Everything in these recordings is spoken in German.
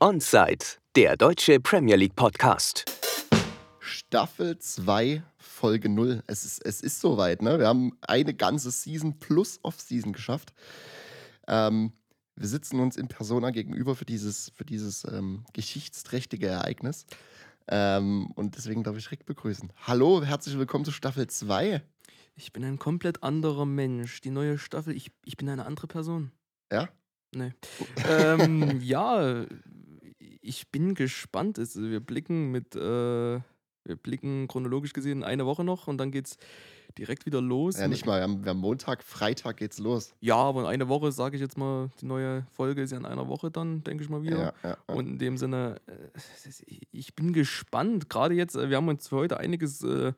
Onside, der deutsche Premier League Podcast. Staffel 2, Folge 0. Es ist, es ist soweit, ne? Wir haben eine ganze Season plus Off-Season geschafft. Ähm, wir sitzen uns in Persona gegenüber für dieses, für dieses ähm, geschichtsträchtige Ereignis. Ähm, und deswegen darf ich Rick begrüßen. Hallo, herzlich willkommen zu Staffel 2. Ich bin ein komplett anderer Mensch. Die neue Staffel, ich, ich bin eine andere Person. Ja? Nee. ähm, ja, ich bin gespannt. Also wir blicken mit, äh, wir blicken chronologisch gesehen eine Woche noch und dann geht's direkt wieder los. Ja, nicht mal. Wir haben, wir haben Montag, Freitag geht's los. Ja, aber in einer Woche, sage ich jetzt mal, die neue Folge ist ja in einer Woche dann, denke ich mal wieder. Ja, ja. Und in dem Sinne, äh, ich bin gespannt. Gerade jetzt, äh, wir haben uns für heute einiges äh,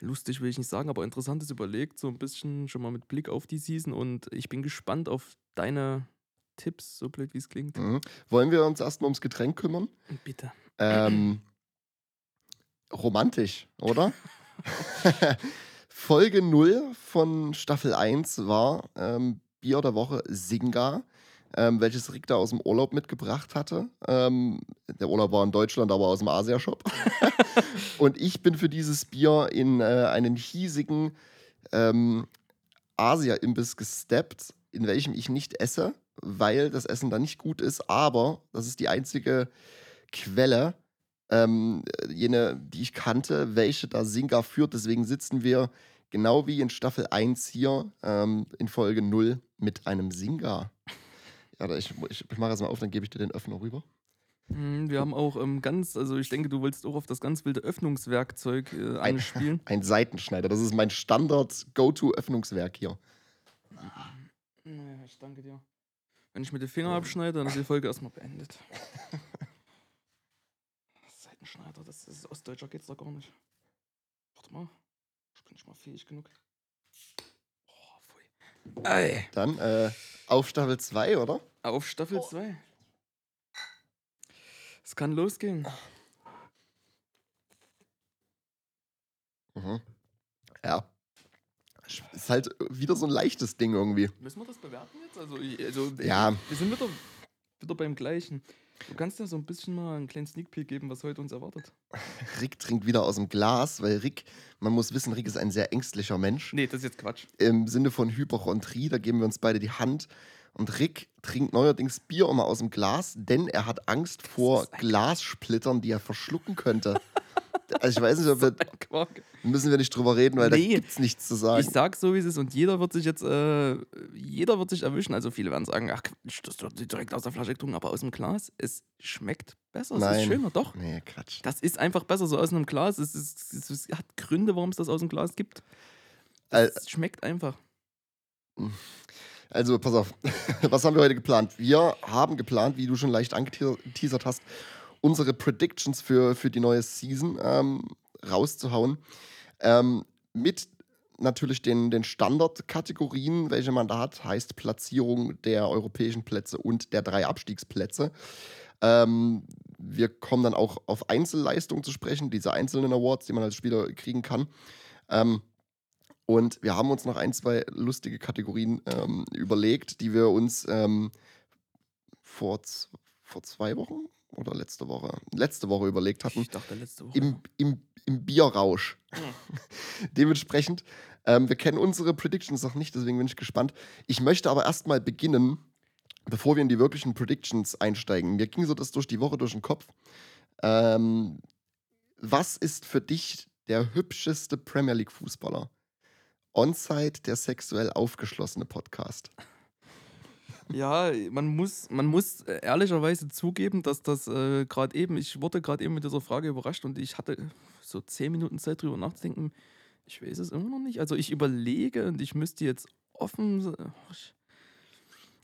lustig, will ich nicht sagen, aber interessantes überlegt, so ein bisschen schon mal mit Blick auf die Season. Und ich bin gespannt auf deine Tipps, so blöd wie es klingt. Mhm. Wollen wir uns erstmal ums Getränk kümmern? Bitte. Ähm, romantisch, oder? Folge 0 von Staffel 1 war ähm, Bier der Woche Singa, ähm, welches Rick da aus dem Urlaub mitgebracht hatte. Ähm, der Urlaub war in Deutschland, aber aus dem Asia-Shop. Und ich bin für dieses Bier in äh, einen hiesigen ähm, Asia-Imbiss gesteppt, in welchem ich nicht esse, weil das Essen da nicht gut ist. Aber das ist die einzige Quelle, ähm, jene, die ich kannte, welche da Singa führt. Deswegen sitzen wir genau wie in Staffel 1 hier ähm, in Folge 0 mit einem Singa. Ja, ich, ich, ich mache es mal auf, dann gebe ich dir den Öffner rüber. Hm, Wir haben auch ähm, ganz, also ich denke, du willst auch auf das ganz wilde Öffnungswerkzeug äh, Ein, anspielen. ein Seitenschneider. Das ist mein Standard-Go-To-Öffnungswerk hier. Naja, ich danke dir. Wenn ich mit den Finger abschneide, dann ist die Folge erstmal beendet. Seitenschneider, das ist Ostdeutscher geht's doch gar nicht. Warte mal. Ich bin nicht mal fähig genug. Oh, pfui. Ey. Dann äh, auf Staffel 2, oder? Auf Staffel 2. Es kann losgehen. Mhm. Ja. Ist halt wieder so ein leichtes Ding irgendwie. Müssen wir das bewerten jetzt? Also, also Ja. wir sind wieder, wieder beim Gleichen. Du kannst ja so ein bisschen mal einen kleinen Sneak Peek geben, was heute uns erwartet. Rick trinkt wieder aus dem Glas, weil Rick, man muss wissen, Rick ist ein sehr ängstlicher Mensch. Nee, das ist jetzt Quatsch. Im Sinne von Hypochondrie, da geben wir uns beide die Hand. Und Rick trinkt neuerdings Bier immer aus dem Glas, denn er hat Angst vor Glassplittern, die er verschlucken könnte. also ich weiß nicht, ob wir, müssen wir nicht drüber reden, weil Nee. da gibt's nichts zu sagen. Ich sag so, wie es ist und jeder wird sich jetzt, äh, jeder wird sich erwischen. Also viele werden sagen, ach, das wird direkt aus der Flasche getrunken, aber aus dem Glas, es schmeckt besser, es Nein. ist schöner, doch. nee, Quatsch. Das ist einfach besser so aus einem Glas. Es, ist, es, es hat Gründe, warum es das aus dem Glas gibt. Es schmeckt einfach. Also, pass auf, was haben wir heute geplant? Wir haben geplant, wie du schon leicht angeteasert hast, unsere Predictions für, für die neue Season ähm, rauszuhauen. Ähm, mit natürlich den, den Standardkategorien, welche man da hat, heißt Platzierung der europäischen Plätze und der drei Abstiegsplätze. Ähm, wir kommen dann auch auf Einzelleistungen zu sprechen, diese einzelnen Awards, die man als Spieler kriegen kann. Ähm, und wir haben uns noch ein, zwei lustige Kategorien ähm, überlegt, die wir uns ähm, vor, vor zwei Wochen oder letzte Woche, letzte Woche überlegt hatten. Ich dachte letzte Woche. Im, im, im Bierrausch. Dementsprechend, ähm, wir kennen unsere Predictions noch nicht, deswegen bin ich gespannt. Ich möchte aber erstmal beginnen, bevor wir in die wirklichen Predictions einsteigen. Mir ging so das durch die Woche durch den Kopf. Ähm, was ist für dich der hübscheste Premier League Fußballer? Onside, der sexuell aufgeschlossene Podcast. Ja, man muss, man muss äh, ehrlicherweise zugeben, dass das äh, gerade eben, ich wurde gerade eben mit dieser Frage überrascht und ich hatte so zehn Minuten Zeit drüber nachzudenken. Ich weiß es immer noch nicht. Also ich überlege und ich müsste jetzt offen.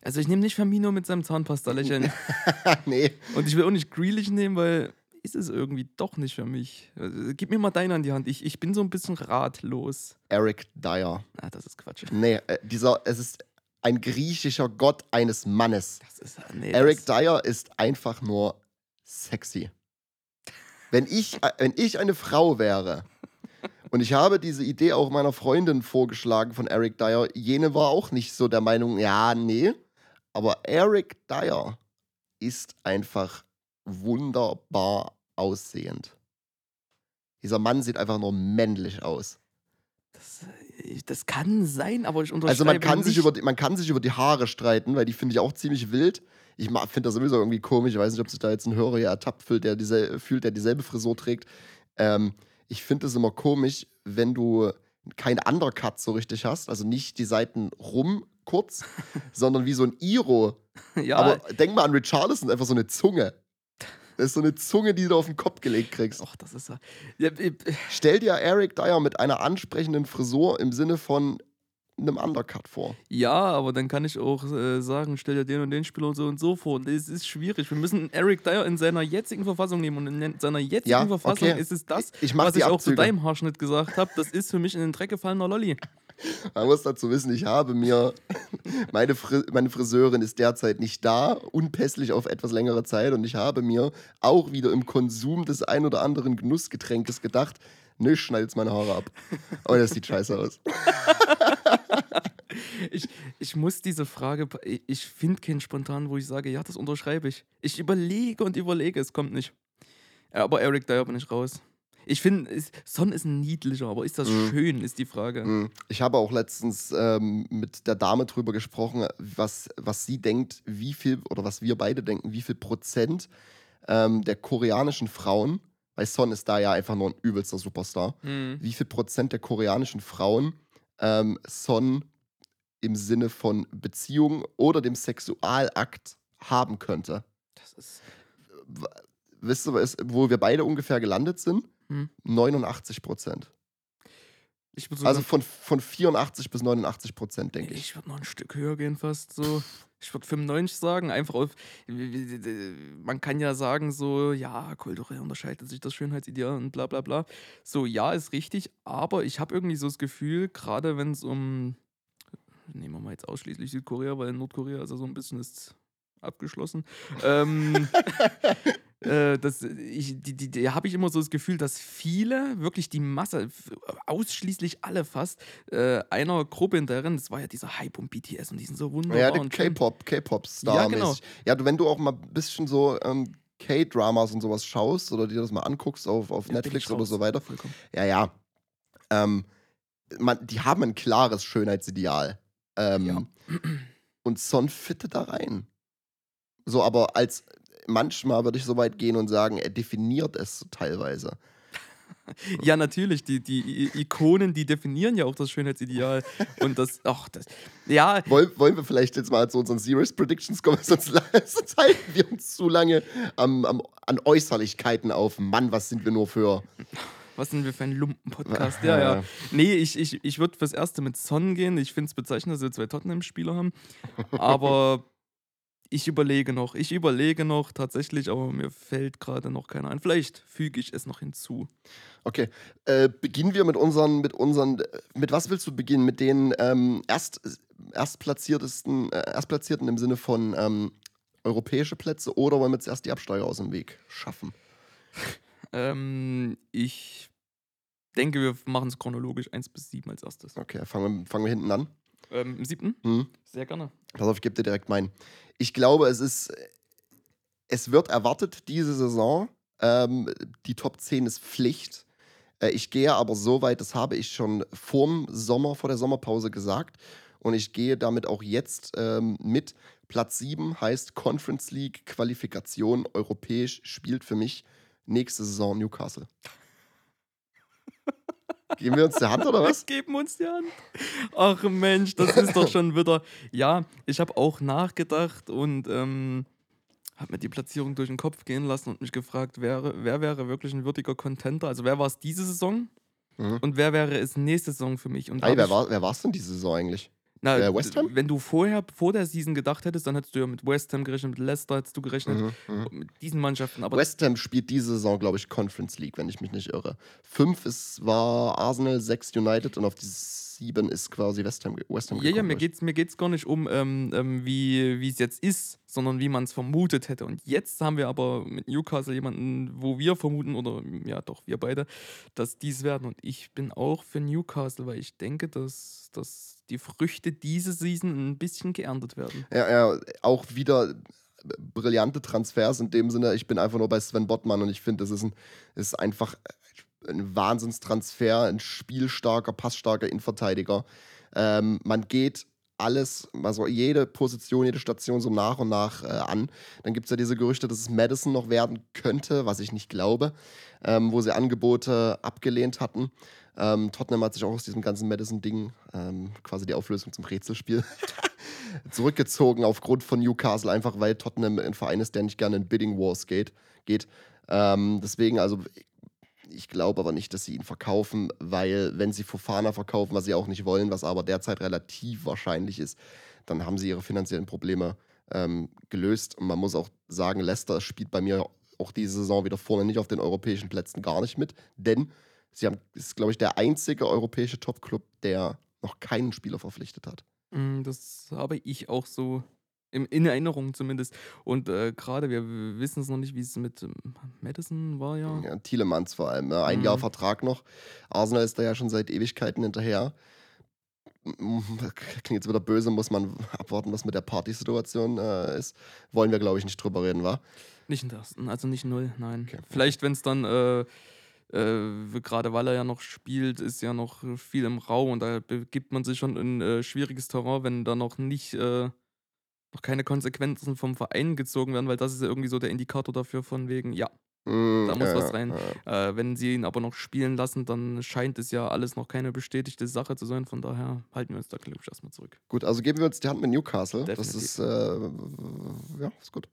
Also ich nehme nicht Firmino mit seinem Zahnpasta lächeln. nee, und ich will auch nicht Grealish nehmen, weil ist es irgendwie doch nicht für mich. Also, gib mir mal deine an die Hand. Ich, ich bin so ein bisschen ratlos. Eric Dyer. Ah, das ist Quatsch. Nee, äh, dieser, es ist ein griechischer Gott eines Mannes. Das ist, nee, Eric Dyer ist einfach nur sexy. Wenn ich, äh, wenn ich eine Frau wäre und ich habe diese Idee auch meiner Freundin vorgeschlagen von Eric Dyer, jene war auch nicht so der Meinung, ja, nee, aber Eric Dyer ist einfach wunderbar aussehend. Dieser Mann sieht einfach nur männlich aus. Das, äh, das kann sein, aber ich unterschreibe Also man kann, nicht. sich über die, man kann sich über die Haare streiten, weil die finde ich auch ziemlich wild. Ich finde das sowieso irgendwie komisch. Ich weiß nicht, ob sich da jetzt ein Hörer hier ertappt fühlt, der, diese, fühlt, der dieselbe Frisur trägt. Ähm, ich finde es immer komisch, wenn du kein Undercut so richtig hast, also nicht die Seiten rum kurz, sondern wie so ein Iro. ja, Aber denk mal an Richarlison, einfach so eine Zunge. Das ist so eine Zunge, die du auf den Kopf gelegt kriegst. Och, das ist ja. ja äh, Stell dir Eric Dyer mit einer ansprechenden Frisur im Sinne von einem Undercut vor. ja, aber dann kann ich auch äh, sagen, stell dir den und den Spieler so und so vor. Und das ist schwierig. Wir müssen Eric Dyer in seiner jetzigen Verfassung nehmen. Und in seiner jetzigen Ja, Verfassung okay. ist es das, Ich was ich auch zu Abzüge. deinem Haarschnitt gesagt habe. Das ist für mich in den Dreck gefallener Lolli. Man muss dazu wissen, ich habe mir, meine, Fri meine Friseurin ist derzeit nicht da, unpässlich auf etwas längere Zeit und ich habe mir auch wieder im Konsum des ein oder anderen Genussgetränkes gedacht, nö, schneid jetzt meine Haare ab. Oh, das sieht scheiße aus. Ich, ich muss diese Frage, ich- finde keinen spontan, wo ich sage, ja, das unterschreibe ich. Ich überlege und überlege, es kommt nicht. Aber Eric Dyer bin ich raus. Ich finde, Son ist ein niedlicher, aber ist das Mhm. schön, ist die Frage. Mm, Ich habe auch letztens ähm, mit der Dame drüber gesprochen, was, was sie denkt, wie viel, oder was wir beide denken, wie viel Prozent ähm, der koreanischen Frauen, weil Son ist da ja einfach nur ein übelster Superstar, Mhm. wie viel Prozent der koreanischen Frauen ähm, Son im Sinne von Beziehung oder dem Sexualakt haben könnte. Das ist. Wisst ihr, wo wir beide ungefähr gelandet sind? Hm. 89 Prozent. Also von, von 84 bis 89 Prozent, denke ich. ich würde noch ein Stück höher gehen, fast so. Ich würde 95 sagen, einfach auf. Man kann ja sagen, so, ja, kulturell unterscheidet sich das Schönheitsideal und bla bla bla. So, ja, ist richtig, aber ich habe irgendwie so das Gefühl, gerade wenn es um. Nehmen wir mal jetzt ausschließlich Südkorea, weil in Nordkorea ist ja so ein bisschen ist abgeschlossen. ähm, äh, das, ich, die, die, die habe ich immer so das Gefühl, dass viele, wirklich die Masse, ausschließlich alle fast, äh, einer Gruppe hinterher, das war ja dieser Hype um BTS und die sind so wunderbar. Ja, der. K-Pop, K-Pop-Star. Ja, genau. Ja, du, wenn du auch mal ein bisschen so ähm, K-Dramas und sowas schaust oder dir das mal anguckst auf, auf Ja, Netflix oder so weiter. Vollkommen. Ja, ja. Ähm, man, die haben ein klares Schönheitsideal. Ähm, Ja. Und Son fittet da rein. So, aber als manchmal würde ich so weit gehen und sagen, er definiert es so teilweise. Ja, natürlich, die, die Ikonen, die definieren ja auch das Schönheitsideal. und das, ach, das, ja, Wollen, wollen wir vielleicht jetzt mal zu unseren Serious Predictions kommen, sonst, sonst halten wir uns zu lange am, am, an Äußerlichkeiten auf. Mann, was sind wir nur für. was sind wir für ein Lumpen-Podcast? Ja, ja. Nee, ich, ich, ich würde fürs Erste mit Son gehen. Ich finde es bezeichnend, dass wir zwei Tottenham-Spieler haben. Aber ich überlege noch. Ich überlege noch tatsächlich, aber mir fällt gerade noch keiner ein. Vielleicht füge ich es noch hinzu. Okay, äh, beginnen wir mit unseren, mit unseren, mit was willst du beginnen? Mit den ähm, erst, erstplatziertesten, äh, erstplatzierten im Sinne von ähm, europäische Plätze oder wollen wir zuerst die Absteiger aus dem Weg schaffen? Ähm, ich denke, wir machen es chronologisch 1 bis 7 als erstes. Okay, fangen wir, fangen wir hinten an. Ähm, Im siebten? Hm? Sehr gerne. Pass auf, ich gebe dir direkt meinen. Ich glaube, es ist, es wird erwartet diese Saison. Ähm, die Top 10 ist Pflicht. Äh, ich gehe aber so weit, das habe ich schon vorm Sommer, vor der Sommerpause gesagt. Und ich gehe damit auch jetzt ähm, mit. Platz 7 heißt Conference League Qualifikation europäisch, spielt für mich nächste Saison Newcastle. Geben wir uns die Hand oder was? Wir geben uns die Hand. Ach Mensch, das ist doch schon wieder. Ja, ich habe auch nachgedacht und ähm, habe mir die Platzierung durch den Kopf gehen lassen und mich gefragt, wer, wer wäre wirklich ein würdiger Contenter? Also wer war es diese Saison Mhm. und wer wäre es nächste Saison für mich? Und hab wer war wer war's denn diese Saison eigentlich? Na, äh, West Ham? Wenn du vorher, vor der Season gedacht hättest, dann hättest du ja mit West Ham gerechnet, mit Leicester hättest du gerechnet, mhm, mhm. mit diesen Mannschaften. Aber West Ham spielt diese Saison, glaube ich, Conference League, wenn ich mich nicht irre. Fünf ist, war Arsenal, sechs United und auf dieses 7 ist quasi West Ham, West Ham Ja, ja, mir geht es mir geht's gar nicht um, ähm, ähm wie es jetzt ist, sondern wie man es vermutet hätte. Und jetzt haben wir aber mit Newcastle jemanden, wo wir vermuten, oder ja doch, wir beide, dass dies werden. Und ich bin auch für Newcastle, weil ich denke, dass, dass die Früchte diese Season ein bisschen geerntet werden. Ja, ja, auch wieder brillante Transfers in dem Sinne. Ich bin einfach nur bei Sven Bottmann und ich finde, das ist, ein, ist einfach ein Wahnsinnstransfer, ein spielstarker, passstarker Innenverteidiger. Ähm, man geht alles, also jede Position, jede Station so nach und nach äh, an. Dann gibt es ja diese Gerüchte, dass es Madison noch werden könnte, was ich nicht glaube, ähm, wo sie Angebote abgelehnt hatten. Ähm, Tottenham hat sich auch aus diesem ganzen Madison-Ding, ähm, quasi die Auflösung zum Rätselspiel, zurückgezogen aufgrund von Newcastle, einfach weil Tottenham ein Verein ist, der nicht gerne in Bidding Wars geht. geht. Ähm, deswegen, also ich glaube aber nicht, dass sie ihn verkaufen, weil wenn sie Fofana verkaufen, was sie auch nicht wollen, was aber derzeit relativ wahrscheinlich ist, dann haben sie ihre finanziellen Probleme ähm, gelöst. Und man muss auch sagen, Leicester spielt bei mir auch diese Saison wieder vorne nicht auf den europäischen Plätzen gar nicht mit, denn sie haben, ist, glaube ich, der einzige europäische Top-Club, der noch keinen Spieler verpflichtet hat. Mm, das habe ich auch so im, in Erinnerung zumindest. Und äh, gerade, wir wissen es noch nicht, wie es mit ähm, Madison war, ja. Ja, Thielemanns vor allem. Ne? Ein mhm. Jahr Vertrag noch. Arsenal ist da ja schon seit Ewigkeiten hinterher. Klingt jetzt wieder böse, muss man abwarten, was mit der Partysituation äh, ist. Wollen wir, glaube ich, nicht drüber reden, wa? Nicht in der ersten, also nicht null, nein. Okay. Vielleicht, wenn es dann, äh, äh, gerade weil er ja noch spielt, ist ja noch viel im Raum und da begibt man sich schon in äh, schwieriges Terrain, wenn da noch nicht äh, noch keine Konsequenzen vom Verein gezogen werden, weil das ist ja irgendwie so der Indikator dafür von wegen, ja, mm, da muss ja, was rein. Ja. Äh, wenn sie ihn aber noch spielen lassen, dann scheint es ja alles noch keine bestätigte Sache zu sein. Von daher halten wir uns da, glaube ich, erstmal zurück. Gut, also geben wir uns die Hand mit Newcastle. Definitiv. Das ist, äh, ja, ist gut.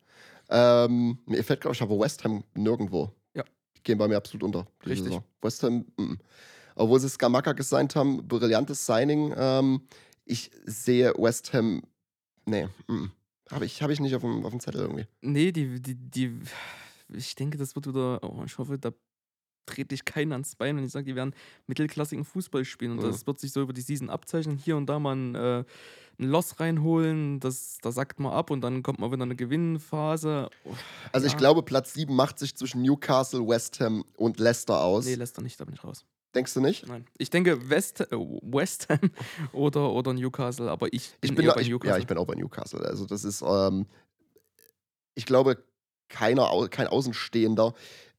Ähm, mir fällt, glaube ich, aber West Ham nirgendwo. Ja. Die gehen bei mir absolut unter. Richtig. Saison. West Ham, m -m. obwohl sie Skamaka gesigned haben, brillantes Signing. Ähm, ich sehe West Ham Nee, habe ich, hab ich nicht auf dem, auf dem Zettel irgendwie. Nee, die, die, die, ich denke, das wird wieder, oh, ich hoffe, da trete ich keinen ans Bein, wenn ich sage, die werden mittelklassigen Fußball spielen. Und mhm. das wird sich so über die Season abzeichnen. Hier und da mal ein, äh, ein Loss reinholen, das, da sagt man ab und dann kommt mal wieder eine Gewinnphase. Oh, also ja. ich glaube, Platz 7 macht sich zwischen Newcastle, West Ham und Leicester aus. Nee, Leicester nicht, da bin ich raus. Denkst du nicht? Nein. Ich denke West, äh, West Ham oder, oder Newcastle, aber ich bin, ich bin bei Newcastle. Ja, ich bin auch bei Newcastle. Also das ist, ähm, ich glaube, keiner, kein Außenstehender.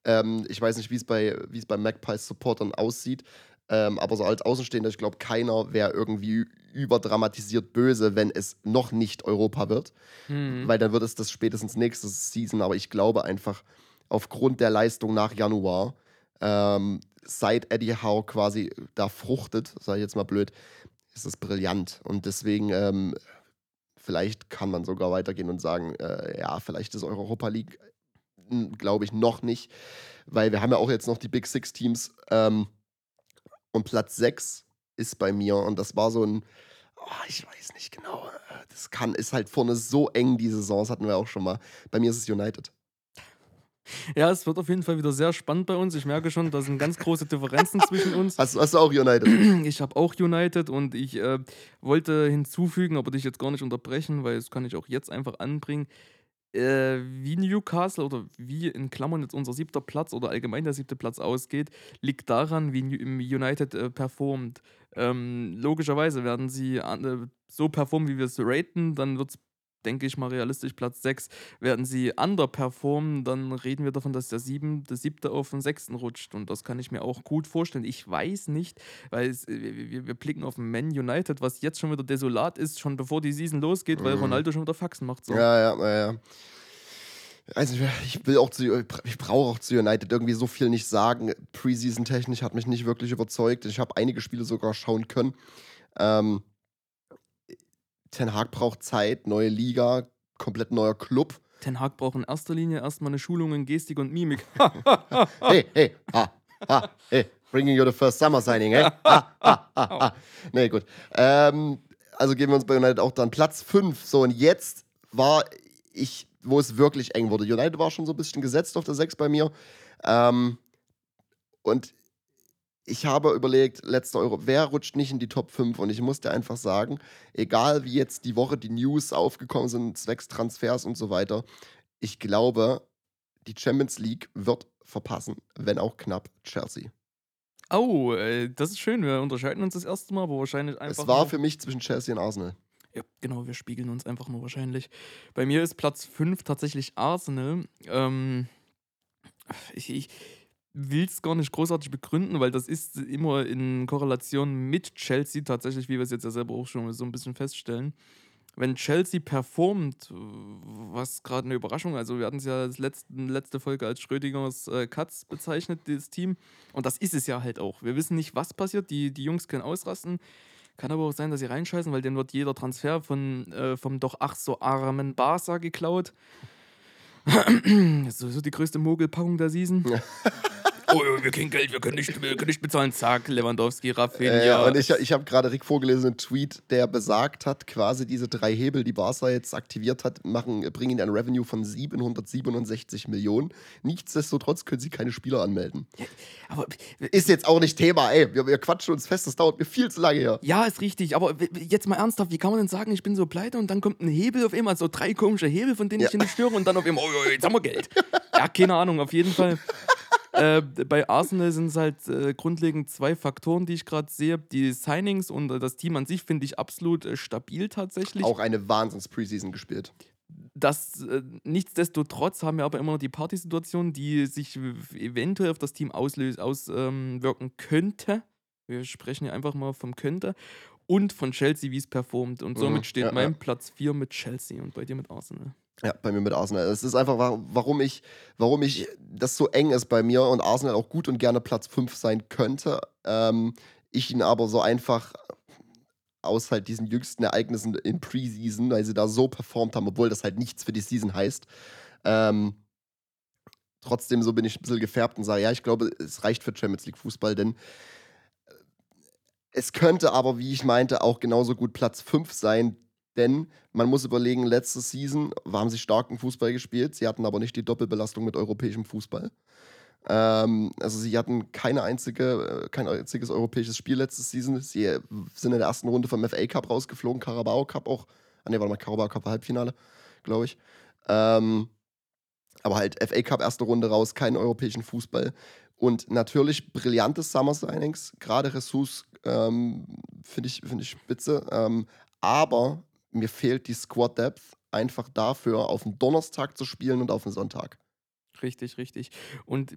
Ähm, ich weiß nicht, wie es bei, wie es bei Magpies Supportern aussieht. Ähm, aber so als Außenstehender, ich glaube, keiner wäre irgendwie überdramatisiert böse, wenn es noch nicht Europa wird. Mhm. Weil dann wird es das spätestens nächste Season. Aber ich glaube einfach, aufgrund der Leistung nach Januar, ähm, seit Eddie Howe quasi da fruchtet, sage ich jetzt mal blöd, ist das brillant. Und deswegen, ähm, vielleicht kann man sogar weitergehen und sagen, äh, ja, vielleicht ist Europa League, hm, glaube ich, noch nicht. Weil wir haben ja auch jetzt noch die Big Six Teams. Ähm, und Platz 6 ist bei mir. Und das war so ein, oh, ich weiß nicht genau. Das kann, ist halt vorne so eng, die Saison, das hatten wir auch schon mal. Bei mir ist es United. Ja, es wird auf jeden Fall wieder sehr spannend bei uns. Ich merke schon, da sind ganz große Differenzen zwischen uns. Hast, hast, du auch United? Ich habe auch United und ich äh, wollte hinzufügen, aber dich jetzt gar nicht unterbrechen, weil das kann ich auch jetzt einfach anbringen. Äh, wie Newcastle oder wie in Klammern jetzt unser siebter Platz oder allgemein der siebte Platz ausgeht, liegt daran, wie United äh, performt. Ähm, logischerweise werden sie äh, so performen, wie wir es raten, dann wird es denke ich mal realistisch, Platz 6, werden sie underperformen, dann reden wir davon, dass der, sieben, der siebte auf den sechsten rutscht. Und das kann ich mir auch gut vorstellen. Ich weiß nicht, weil es, wir, wir, blicken auf Man United, was jetzt schon wieder desolat ist, schon bevor die Season losgeht, weil mhm. Ronaldo schon wieder Faxen macht. So. Ja, ja, ja, ja. Also ich will auch zu, ich brauche auch zu United irgendwie so viel nicht sagen. Preseason-technisch hat mich nicht wirklich überzeugt. Ich habe einige Spiele sogar schauen können. Ähm, Ten Hag braucht Zeit, neue Liga, komplett neuer Club. Ten Hag braucht in erster Linie erstmal eine Schulung in Gestik und Mimik. hey, hey, ha, ha, hey, bringing you the first summer signing, hey? Ha, ha, ha, ha. Nee, gut. Ähm, also geben wir uns bei United auch dann Platz 5. So, und jetzt war ich, wo es wirklich eng wurde. United war schon so ein bisschen gesetzt auf der 6 bei mir. Ähm, und ich habe überlegt, letzter Euro, wer rutscht nicht in die Top 5? Und ich musste einfach sagen, egal wie jetzt die Woche die News aufgekommen sind, zwecks Transfers und so weiter, ich glaube, die Champions League wird verpassen, wenn auch knapp Chelsea. Oh, äh, das ist schön. Wir unterscheiden uns das erste Mal, aber wahrscheinlich einfach. Es war für mich zwischen Chelsea und Arsenal. Ja, genau, wir spiegeln uns einfach nur wahrscheinlich. Bei mir ist Platz 5 tatsächlich Arsenal. Ähm, ich, ich will es gar nicht großartig begründen, weil das ist immer in Korrelation mit Chelsea tatsächlich, wie wir es jetzt ja selber auch schon so ein bisschen feststellen. Wenn Chelsea performt, was gerade eine Überraschung, also wir hatten es ja als letzten, letzte Folge als Schrödingers äh, Katz bezeichnet, dieses Team. Und das ist es ja halt auch. Wir wissen nicht, was passiert. Die, die Jungs können ausrasten. Kann aber auch sein, dass sie reinscheißen, weil dann wird jeder Transfer von, äh, vom doch ach so armen Barca geklaut. so, so die größte Mogelpackung der Season. oh, wir kriegen Geld, wir können nicht, wir können nicht bezahlen. Zack, Lewandowski, Rafinha. Äh, ja, und ich, ich habe gerade Rick vorgelesen, einen Tweet, der besagt hat, quasi diese drei Hebel, die Barca jetzt aktiviert hat, machen, bringen ein Revenue von 767 Millionen. Nichtsdestotrotz können sie keine Spieler anmelden. Ja, aber ist jetzt auch nicht Thema, ey. Wir, wir, quatschen uns fest, das dauert mir viel zu lange hier. Ja, ist richtig, aber jetzt mal ernsthaft, wie kann man denn sagen, ich bin so pleite und dann kommt ein Hebel auf einmal, so drei komische Hebel, von denen ja. ich nicht störe und dann auf einmal, oh, jetzt haben wir Geld. ja, keine Ahnung, auf jeden Fall. äh, bei Arsenal sind es halt äh, grundlegend zwei Faktoren, die ich gerade sehe. Die Signings und äh, das Team an sich finde ich absolut äh, stabil tatsächlich. Auch eine Wahnsinns-Preseason gespielt. Das, äh, nichtsdestotrotz haben wir aber immer noch die Partysituation, die sich eventuell auf das Team auswirken aus, ähm, könnte. Wir sprechen ja einfach mal vom könnte. Und von Chelsea, wie es performt. Und somit mhm, steht ja, mein ja. Platz 4 mit Chelsea und bei dir mit Arsenal. Ja, bei mir mit Arsenal. Es ist einfach, warum ich, warum ich das so eng ist bei mir und Arsenal auch gut und gerne Platz 5 sein könnte. Ähm, ich ihn aber so einfach aus halt diesen jüngsten Ereignissen in Preseason, weil sie da so performt haben, obwohl das halt nichts für die Season heißt. Ähm, trotzdem so bin ich ein bisschen gefärbt und sage, ja, ich glaube, es reicht für Champions League Fußball, denn äh, es könnte aber, wie ich meinte, auch genauso gut Platz 5 sein, denn man muss überlegen, letzte Season haben sie starken Fußball gespielt. Sie hatten aber nicht die Doppelbelastung mit europäischem Fußball. Ähm, also sie hatten keine einzige, äh, kein einziges europäisches Spiel letzte Season. Sie äh, sind in der ersten Runde vom FA Cup rausgeflogen, Carabao Cup auch. Ah ne, warte mal, Carabao Cup Halbfinale, glaube ich. Ähm, aber halt FA Cup erste Runde raus, keinen europäischen Fußball. Und natürlich brillante Summer Signings, gerade Jesus ähm, finde ich, find ich spitze. Ähm, aber mir fehlt die Squad Depth einfach dafür, auf den Donnerstag zu spielen und auf den Sonntag. Richtig, richtig. Und,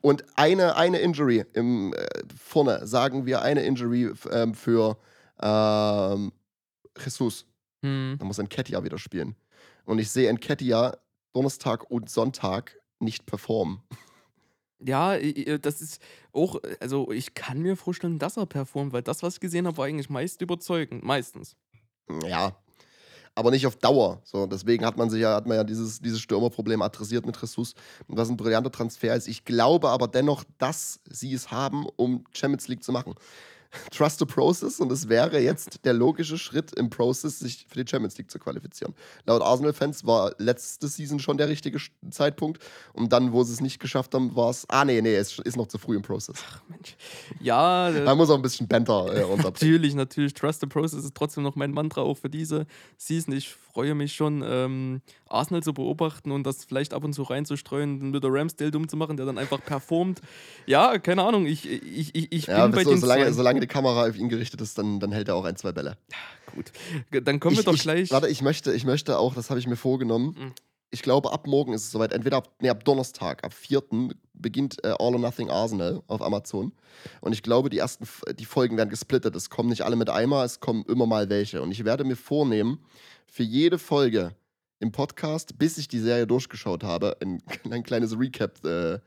und eine, eine Injury im, äh, vorne, sagen wir eine Injury ähm, für ähm, Jesus. Hm. Da muss Enketia wieder spielen. Und ich sehe Enketia Donnerstag und Sonntag nicht performen. Ja, das ist auch, also ich kann mir vorstellen, dass er performt, weil das, was ich gesehen habe, war eigentlich meist überzeugend, meistens. Ja, aber nicht auf Dauer. So, deswegen hat man sich ja, hat man ja dieses, dieses Stürmerproblem adressiert mit Jesus, was ein brillanter Transfer ist. Ich glaube aber dennoch, dass sie es haben, um Champions League zu machen. Trust the Process und es wäre jetzt der logische Schritt im Process, sich für die Champions League zu qualifizieren. Laut Arsenal-Fans war letzte Season schon der richtige Zeitpunkt und dann, wo sie es nicht geschafft haben, war es, ah nee, nee, es ist noch zu früh im Process. Ach Mensch. Ja. Da muss auch ein bisschen Banter äh, Natürlich, natürlich. Trust the Process ist trotzdem noch mein Mantra auch für diese Season. Ich freue mich schon, ähm, Arsenal zu beobachten und das vielleicht ab und zu reinzustreuen, dann wieder Ramsdale dumm zu machen, der dann einfach performt. Ja, keine Ahnung, ich, ich, ich, ich ja, bin bei so, den solange, solange die Kamera auf ihn gerichtet ist, dann, dann hält er auch ein, zwei Bälle. Gut, dann kommen wir doch ich, gleich. Warte, ich möchte, ich möchte auch, das habe ich mir vorgenommen. Mhm. Ich glaube, ab morgen ist es soweit. Entweder ab, nee, ab Donnerstag, ab 4. beginnt äh, All or Nothing Arsenal auf Amazon. Und ich glaube, die ersten die Folgen werden gesplittet. Es kommen nicht alle mit einmal, es kommen immer mal welche. Und ich werde mir vornehmen, für jede Folge im Podcast, bis ich die Serie durchgeschaut habe, ein, ein kleines Recap äh,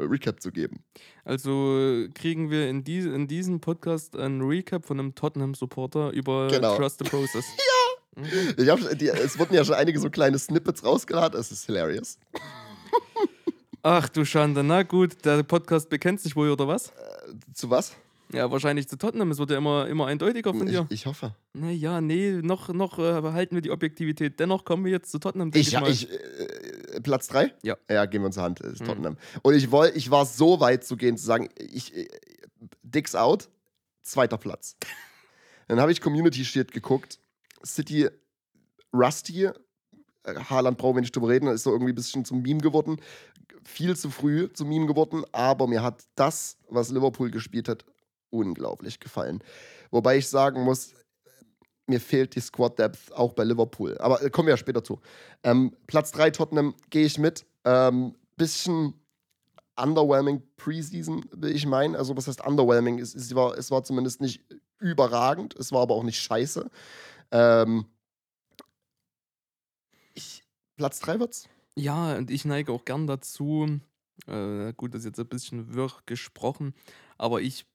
Recap zu geben. Also kriegen wir in, die, in diesem Podcast ein Recap von einem Tottenham-Supporter über genau. Trust the Process. ja! Mhm. Ich hab, die, es wurden ja schon einige so kleine Snippets rausgeladen. Es ist hilarious. Ach du Schande, na gut, der Podcast bekennt sich wohl, oder was? Äh, zu was? Ja, wahrscheinlich zu Tottenham. Es wird ja immer, immer eindeutiger von ich, dir. Ich hoffe. Naja, nee, noch, noch äh, halten wir die Objektivität. Dennoch kommen wir jetzt zu Tottenham. Ich, ich, ich äh, Platz 3? Ja. Ja, gehen wir uns Hand. Ist mhm. Tottenham. Und ich, woll, ich war so weit zu gehen, zu sagen, ich, äh, Dicks out, zweiter Platz. Dann habe ich Community Shield geguckt. City Rusty. Äh, Haaland brauchen wir nicht drüber reden, ist so irgendwie ein bisschen zum Meme geworden. Viel zu früh zum Meme geworden, aber mir hat das, was Liverpool gespielt hat, unglaublich gefallen. Wobei ich sagen muss, mir fehlt die Squad Depth auch bei Liverpool. Aber äh, kommen wir ja später zu. Ähm, Platz 3 Tottenham gehe ich mit. Ähm, bisschen underwhelming Preseason, will ich meinen. Also, was heißt underwhelming? Es, es, war, es war zumindest nicht überragend, es war aber auch nicht scheiße. Ähm, ich, Platz 3 wird's? Ja, und ich neige auch gern dazu. Äh, gut, das ist jetzt ein bisschen wirr gesprochen, aber ich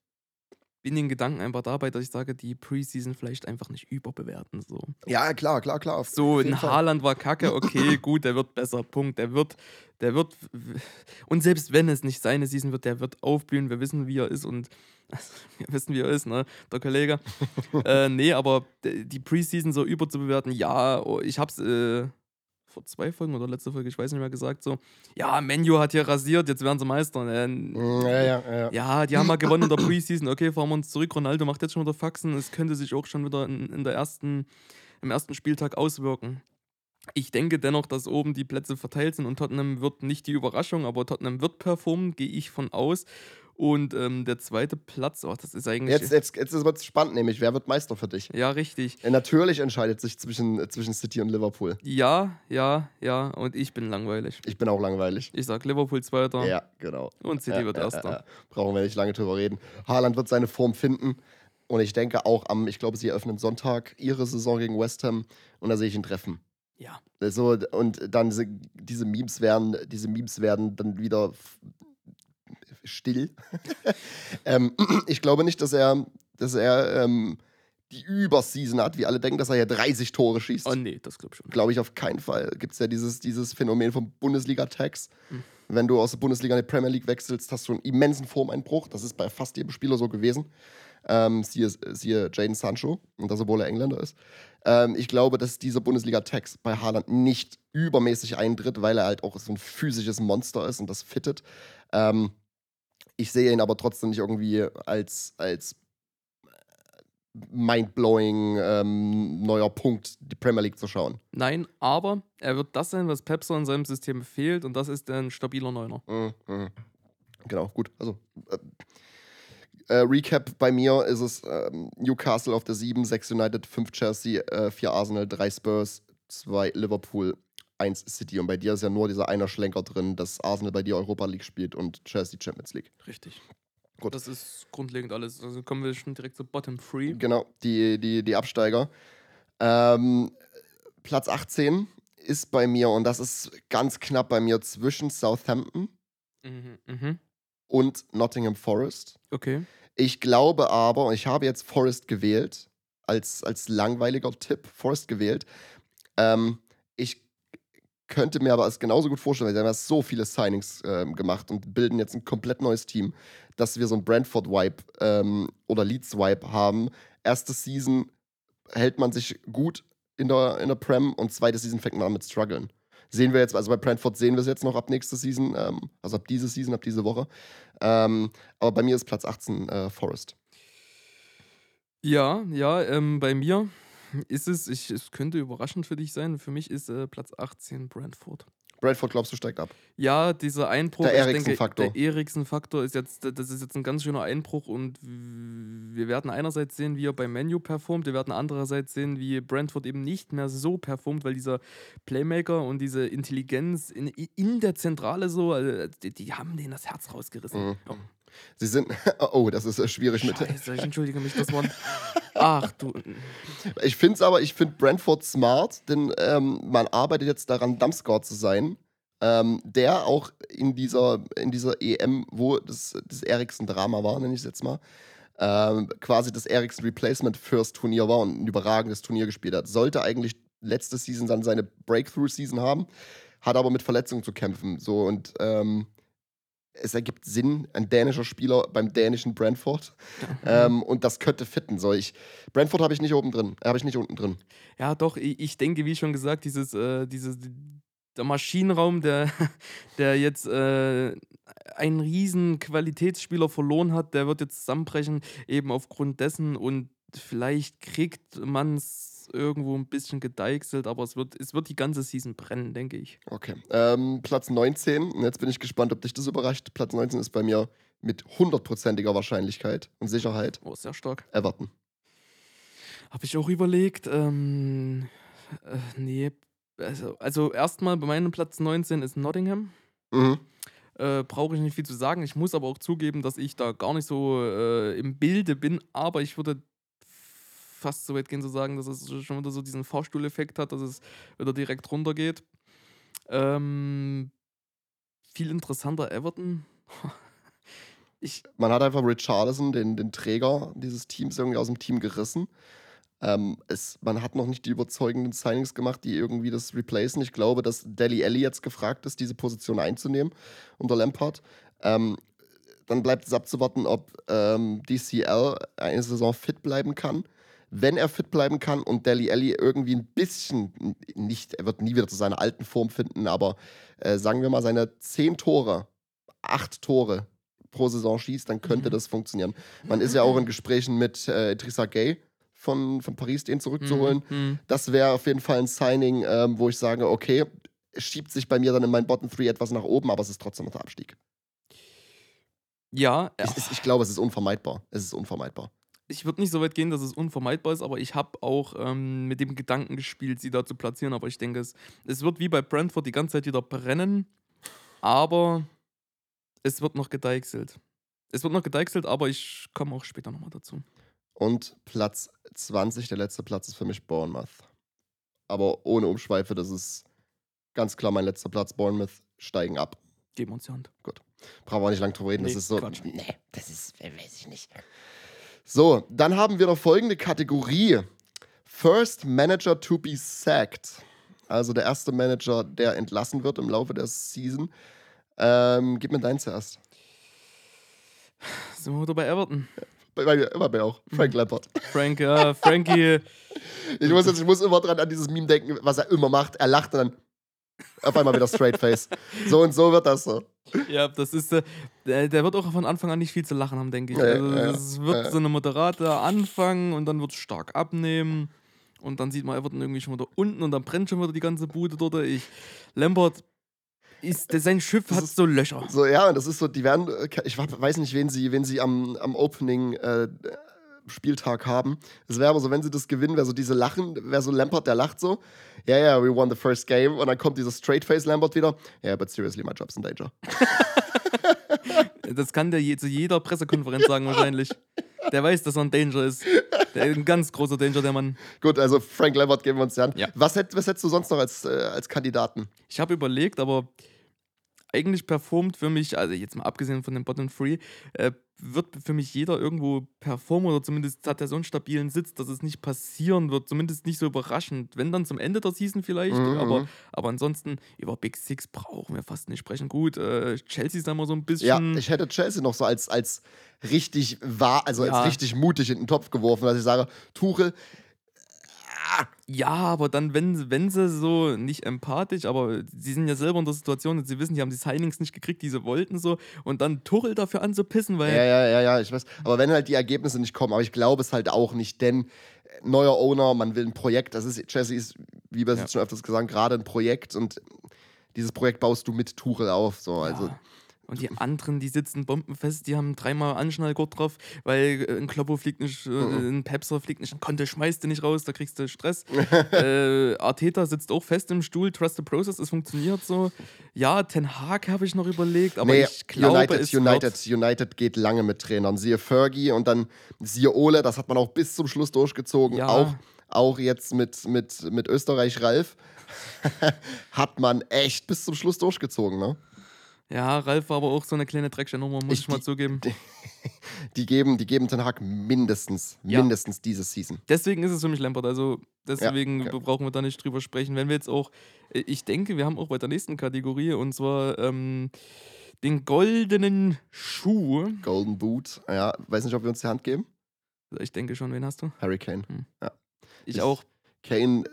bin den Gedanken einfach dabei, dass ich sage, die Preseason vielleicht einfach nicht überbewerten. So, Ja, klar, klar, klar. so Fall. Haaland war kacke, okay, gut, der wird besser, Punkt. Der wird, der wird, und selbst wenn es nicht seine Season wird, der wird aufblühen. Wir wissen, wie er ist und also, wir wissen, wie er ist, ne, der Kollege. äh, nee, aber die Preseason so überzubewerten, ja, oh, ich hab's äh, vor zwei Folgen oder letzte Folge, ich weiß nicht mehr, gesagt, so, ja, Menu hat hier rasiert, jetzt werden sie Meister. Äh, Mm, Ja, ja, ja. ja, die haben mal gewonnen in der Preseason. Okay, fahren wir uns zurück. Ronaldo macht jetzt schon wieder Faxen. Es könnte sich auch schon wieder in, in der ersten, im ersten Spieltag auswirken. Ich denke dennoch, dass oben die Plätze verteilt sind und Tottenham wird nicht die Überraschung, aber Tottenham wird performen, gehe ich von aus. Und ähm, der zweite Platz, oh, das ist eigentlich. Jetzt, jetzt, jetzt wird es spannend, nämlich, wer wird Meister für dich? ja, richtig. Äh, Natürlich entscheidet sich zwischen, zwischen City und Liverpool. Ja, ja, ja. Und ich bin langweilig. Ich bin auch langweilig. Ich sag Liverpool Zweiter Ja, genau. und City Ja, wird ja, Erster. ja, ja. Brauchen wir nicht lange drüber reden. Haaland wird seine Form finden. Und ich denke auch am, ich glaube, sie eröffnen Sonntag ihre Saison gegen West Ham und da sehe ich ihn treffen. Ja. So, und dann diese, diese Memes werden, diese Memes werden dann wieder still. ähm, ich glaube nicht, dass er, dass er ähm, die Überseason hat, wie alle denken, dass er ja 30 Tore schießt. Oh nee, das glaube ich schon. Glaube ich auf keinen Fall. Gibt es ja dieses, dieses Phänomen vom Bundesliga-Tax. Hm. Wenn du aus der Bundesliga in die Premier League wechselst, hast du einen immensen Formeinbruch. Das ist bei fast jedem Spieler so gewesen. Ähm, siehe, siehe Jaden Sancho, und das, obwohl er Engländer ist. Ähm, ich glaube, dass dieser Bundesliga-Tax bei Haaland nicht übermäßig eintritt, weil er halt auch so ein physisches Monster ist und das fittet. Ähm, ich sehe ihn aber trotzdem nicht irgendwie als, als mindblowing ähm, neuer Punkt, die Premier League zu schauen. Nein, aber er wird das sein, was Pepsi in seinem System fehlt und das ist ein stabiler Neuner. Mhm, mhm. Genau, gut. Also, äh, äh, Recap bei mir ist es ähm, Newcastle auf der 7, 6 United, 5 Chelsea, äh, 4 Arsenal, 3 Spurs, 2 Liverpool, 1 City. Und bei dir ist ja nur dieser einer Schlenker drin, dass Arsenal bei dir Europa League spielt und Chelsea Champions League. Richtig. Gut. Das ist grundlegend alles. Also kommen wir schon direkt zu Bottom 3. Genau, die, die, die Absteiger. Ähm, Platz 18 ist bei mir, und das ist ganz knapp bei mir, zwischen Southampton Mhm, mhm. und Nottingham Forest. Okay. Ich glaube aber, und ich habe jetzt Forest gewählt, als, als langweiliger Tipp, Forest gewählt. Ähm, ich könnte mir aber es genauso gut vorstellen, weil sie haben ja so viele Signings ähm, gemacht und bilden jetzt ein komplett neues Team, dass wir so ein Brentford-Wipe ähm, oder Leeds-Wipe haben. Erste Season hält man sich gut in der, in der Prem und zweite Season fängt man an mit Struggeln. Sehen wir jetzt, also bei Brentford sehen wir es jetzt noch ab nächste Season, ähm, also ab diese Season, ab diese Woche. Ähm, aber bei mir ist Platz 18 äh, Forest. Ja, ja, ähm, bei mir ist es, ich, es könnte überraschend für dich sein, für mich ist äh, Platz 18 Brentford. Brentford, glaubst du, steigt ab? Ja, dieser Einbruch, Der Eriksen-Faktor. der Eriksen-Faktor ist jetzt, das ist jetzt ein ganz schöner Einbruch und wir werden einerseits sehen, wie er beim Menu performt, wir werden andererseits sehen, wie Brentford eben nicht mehr so performt, weil dieser Playmaker und diese Intelligenz in, in der Zentrale so, also die, die haben denen das Herz rausgerissen. Mhm. Oh, Sie sind. Oh, das ist äh, schwierig mit. Scheiße, ich entschuldige mich, das Wort. Ach du. Ich finde es aber, ich finde Brentford smart, denn ähm, man arbeitet jetzt daran, Dumpscore zu sein. Ähm, der auch in dieser, in dieser EM, wo das, das Eriksen-Drama war, nenne ich es jetzt mal, ähm, quasi das Eriksen Replacement First Turnier war und ein überragendes Turnier gespielt hat. Sollte eigentlich letzte Season dann seine Breakthrough-Season haben, hat aber mit Verletzungen zu kämpfen. So und ähm, es ergibt Sinn, ein dänischer Spieler beim dänischen Brentford. Ähm, und das könnte fitten. So, ich, Brentford habe ich nicht oben drin. Habe ich nicht unten drin. Ja, doch, ich, ich denke, wie schon gesagt, dieses, äh, dieses, der Maschinenraum, der, der jetzt äh, einen riesen Qualitätsspieler verloren hat, der wird jetzt zusammenbrechen, eben aufgrund dessen und vielleicht kriegt man es irgendwo ein bisschen gedeichselt, aber es wird, es wird die ganze Season brennen, denke ich. Okay. Ähm, Platz 19. Und jetzt bin ich gespannt, ob dich das überrascht. Platz 19 ist bei mir mit hundertprozentiger Wahrscheinlichkeit und Sicherheit Oh, sehr stark. Everton. Habe ich auch überlegt. Ähm, äh, nee. Also, also erstmal bei meinem Platz 19 ist Nottingham. Mhm. Äh, Brauche ich nicht viel zu sagen. Ich muss aber auch zugeben, dass ich da gar nicht so äh, im Bilde bin, aber ich würde fast so weit gehen zu sagen, dass es schon wieder so diesen Fahrstuhleffekt hat, dass es wieder direkt runtergeht. Ähm, viel interessanter Everton. ich, Man hat einfach Richarlison, den, den Träger dieses Teams, irgendwie aus dem Team gerissen. Ähm, es, man hat noch nicht die überzeugenden Signings gemacht, die irgendwie das replacen. Ich glaube, dass Deli Alli jetzt gefragt ist, diese Position einzunehmen unter Lampard. Ähm, dann bleibt es abzuwarten, ob ähm, DCL eine Saison fit bleiben kann. Wenn er fit bleiben kann und Deli Alli irgendwie ein bisschen, nicht, er wird nie wieder zu seiner alten Form finden, aber äh, sagen wir mal, seine zehn Tore, acht Tore pro Saison schießt, dann könnte Mhm. das funktionieren. Man ist ja auch in Gesprächen mit äh, Idrissa Gay von, von Paris, den zurückzuholen. Mhm. Das wäre auf jeden Fall ein Signing, ähm, wo ich sage, okay, es schiebt sich bei mir dann in meinen Bottom 3 etwas nach oben, aber es ist trotzdem noch der Abstieg. Ja, ich, ich glaube, es ist unvermeidbar. Es ist unvermeidbar. Ich würde nicht so weit gehen, dass es unvermeidbar ist, aber ich habe auch ähm, mit dem Gedanken gespielt, sie da zu platzieren. Aber ich denke, es, es wird wie bei Brentford die ganze Zeit wieder brennen, aber es wird noch gedeichselt. Es wird noch gedeichselt, aber ich komme auch später nochmal dazu. Und Platz 20, der letzte Platz ist für mich Bournemouth. Aber ohne Umschweife, das ist ganz klar mein letzter Platz. Bournemouth steigen ab. Geben uns die Hand. Brauchen wir nicht lang drüber reden. Das Nee, ist so. Quatsch. Nee, das ist, äh, weiß ich nicht. So, dann haben wir noch folgende Kategorie: First Manager to be sacked. Also der erste Manager, der entlassen wird im Laufe der Season. Ähm, gib mir deinen zuerst. Sind wir wieder bei Everton. Bei, bei mir, immer bei auch. Frank Lampard. Frank, ja, Frankie. Ich muss, jetzt, ich muss immer dran an dieses Meme denken, was er immer macht. Er lacht und dann auf einmal wieder straight face. So und so wird das so. Ja, das ist, äh, der, der wird auch von Anfang an nicht viel zu lachen haben, denke ich. Also, wird so eine moderate Anfang und dann wird es stark abnehmen. Und dann sieht man Everton irgendwie schon wieder unten und dann brennt schon wieder die ganze Bude dort. Ich, Lambert, ist, sein Schiff Das hat so Löcher. So, ja, und das ist so, die werden, äh, ich weiß nicht, wen sie, wen sie am, am Opening äh, Spieltag haben. Es wäre aber so, wenn sie das gewinnen, wäre so diese Lachen, wäre so Lampard, der lacht so. Ja, ja, yeah, we won the first game. Und dann kommt dieser Straight Face Lampard wieder. Ja, yeah, but seriously, my job's in danger. Das kann der je, zu jeder Pressekonferenz sagen, wahrscheinlich. Der weiß, dass er ein Danger ist. Der ist ein ganz großer Danger, der Mann. Gut, also Frank Lampard geben wir uns die Hand. Ja. Was, hätt, was hättest du sonst noch als, äh, als Kandidaten? Ich habe überlegt, aber eigentlich performt für mich, also jetzt mal abgesehen von dem Bottom Free, äh, wird für mich jeder irgendwo performen oder zumindest hat er so einen stabilen Sitz, dass es nicht passieren wird, zumindest nicht so überraschend. Wenn dann zum Ende der Season vielleicht, Mhm, aber, mhm. aber ansonsten über Big Six brauchen wir fast nicht sprechen. Gut, äh, Chelsea ist da immer so ein Ja, bisschen. ich hätte Chelsea noch so als, als richtig wahr, also Ja. als richtig mutig in den Topf geworfen, dass ich sage, Tuchel, Ja, aber dann, wenn, wenn sie so nicht empathisch, aber sie sind ja selber in der Situation und sie wissen, die haben die Signings nicht gekriegt, die sie wollten so und dann Tuchel dafür anzupissen, weil Ja, ja, ja, ja, ich weiß. Aber wenn halt die Ergebnisse nicht kommen, aber ich glaube es halt auch nicht, denn äh, neuer Owner, man will ein Projekt, das ist, Chelsea ist, wie wir es Ja. jetzt schon öfters gesagt haben, gerade ein Projekt und dieses Projekt baust du mit Tuchel auf. So. Also, Ja. Und die anderen, die sitzen bombenfest, die haben dreimal Anschnallgurt drauf, weil äh, ein Kloppo fliegt nicht, äh, Mhm. ein Pepser fliegt nicht, ein Conte schmeißt du nicht raus, da kriegst du Stress. äh, Arteta sitzt auch fest im Stuhl, trust the process, es funktioniert so. Ja, Ten Hag habe ich noch überlegt, aber nee, ich glaube, United, es United, United geht lange mit Trainern. Siehe Fergie und dann siehe Ole, das hat man auch bis zum Schluss durchgezogen. Ja. Auch, auch jetzt mit, mit, mit Österreich Ralf hat man echt bis zum Schluss durchgezogen. Ne? Ja, Ralf war aber auch so eine kleine Dreckschnummer, muss Ich- ich, mal die- zugeben. Die geben, die geben Ten Hag mindestens, Ja. mindestens diese Season. Deswegen ist es für mich Lampert. Also deswegen okay. brauchen wir da nicht drüber sprechen. Wenn wir jetzt auch, äh, ich denke, wir haben auch bei der nächsten Kategorie und zwar ähm, den goldenen Schuh. Golden Boot. Ja, weiß nicht, ob wir uns die Hand geben. Ich denke schon, wen hast du? Harry Kane. Ich Ich- auch. Kane,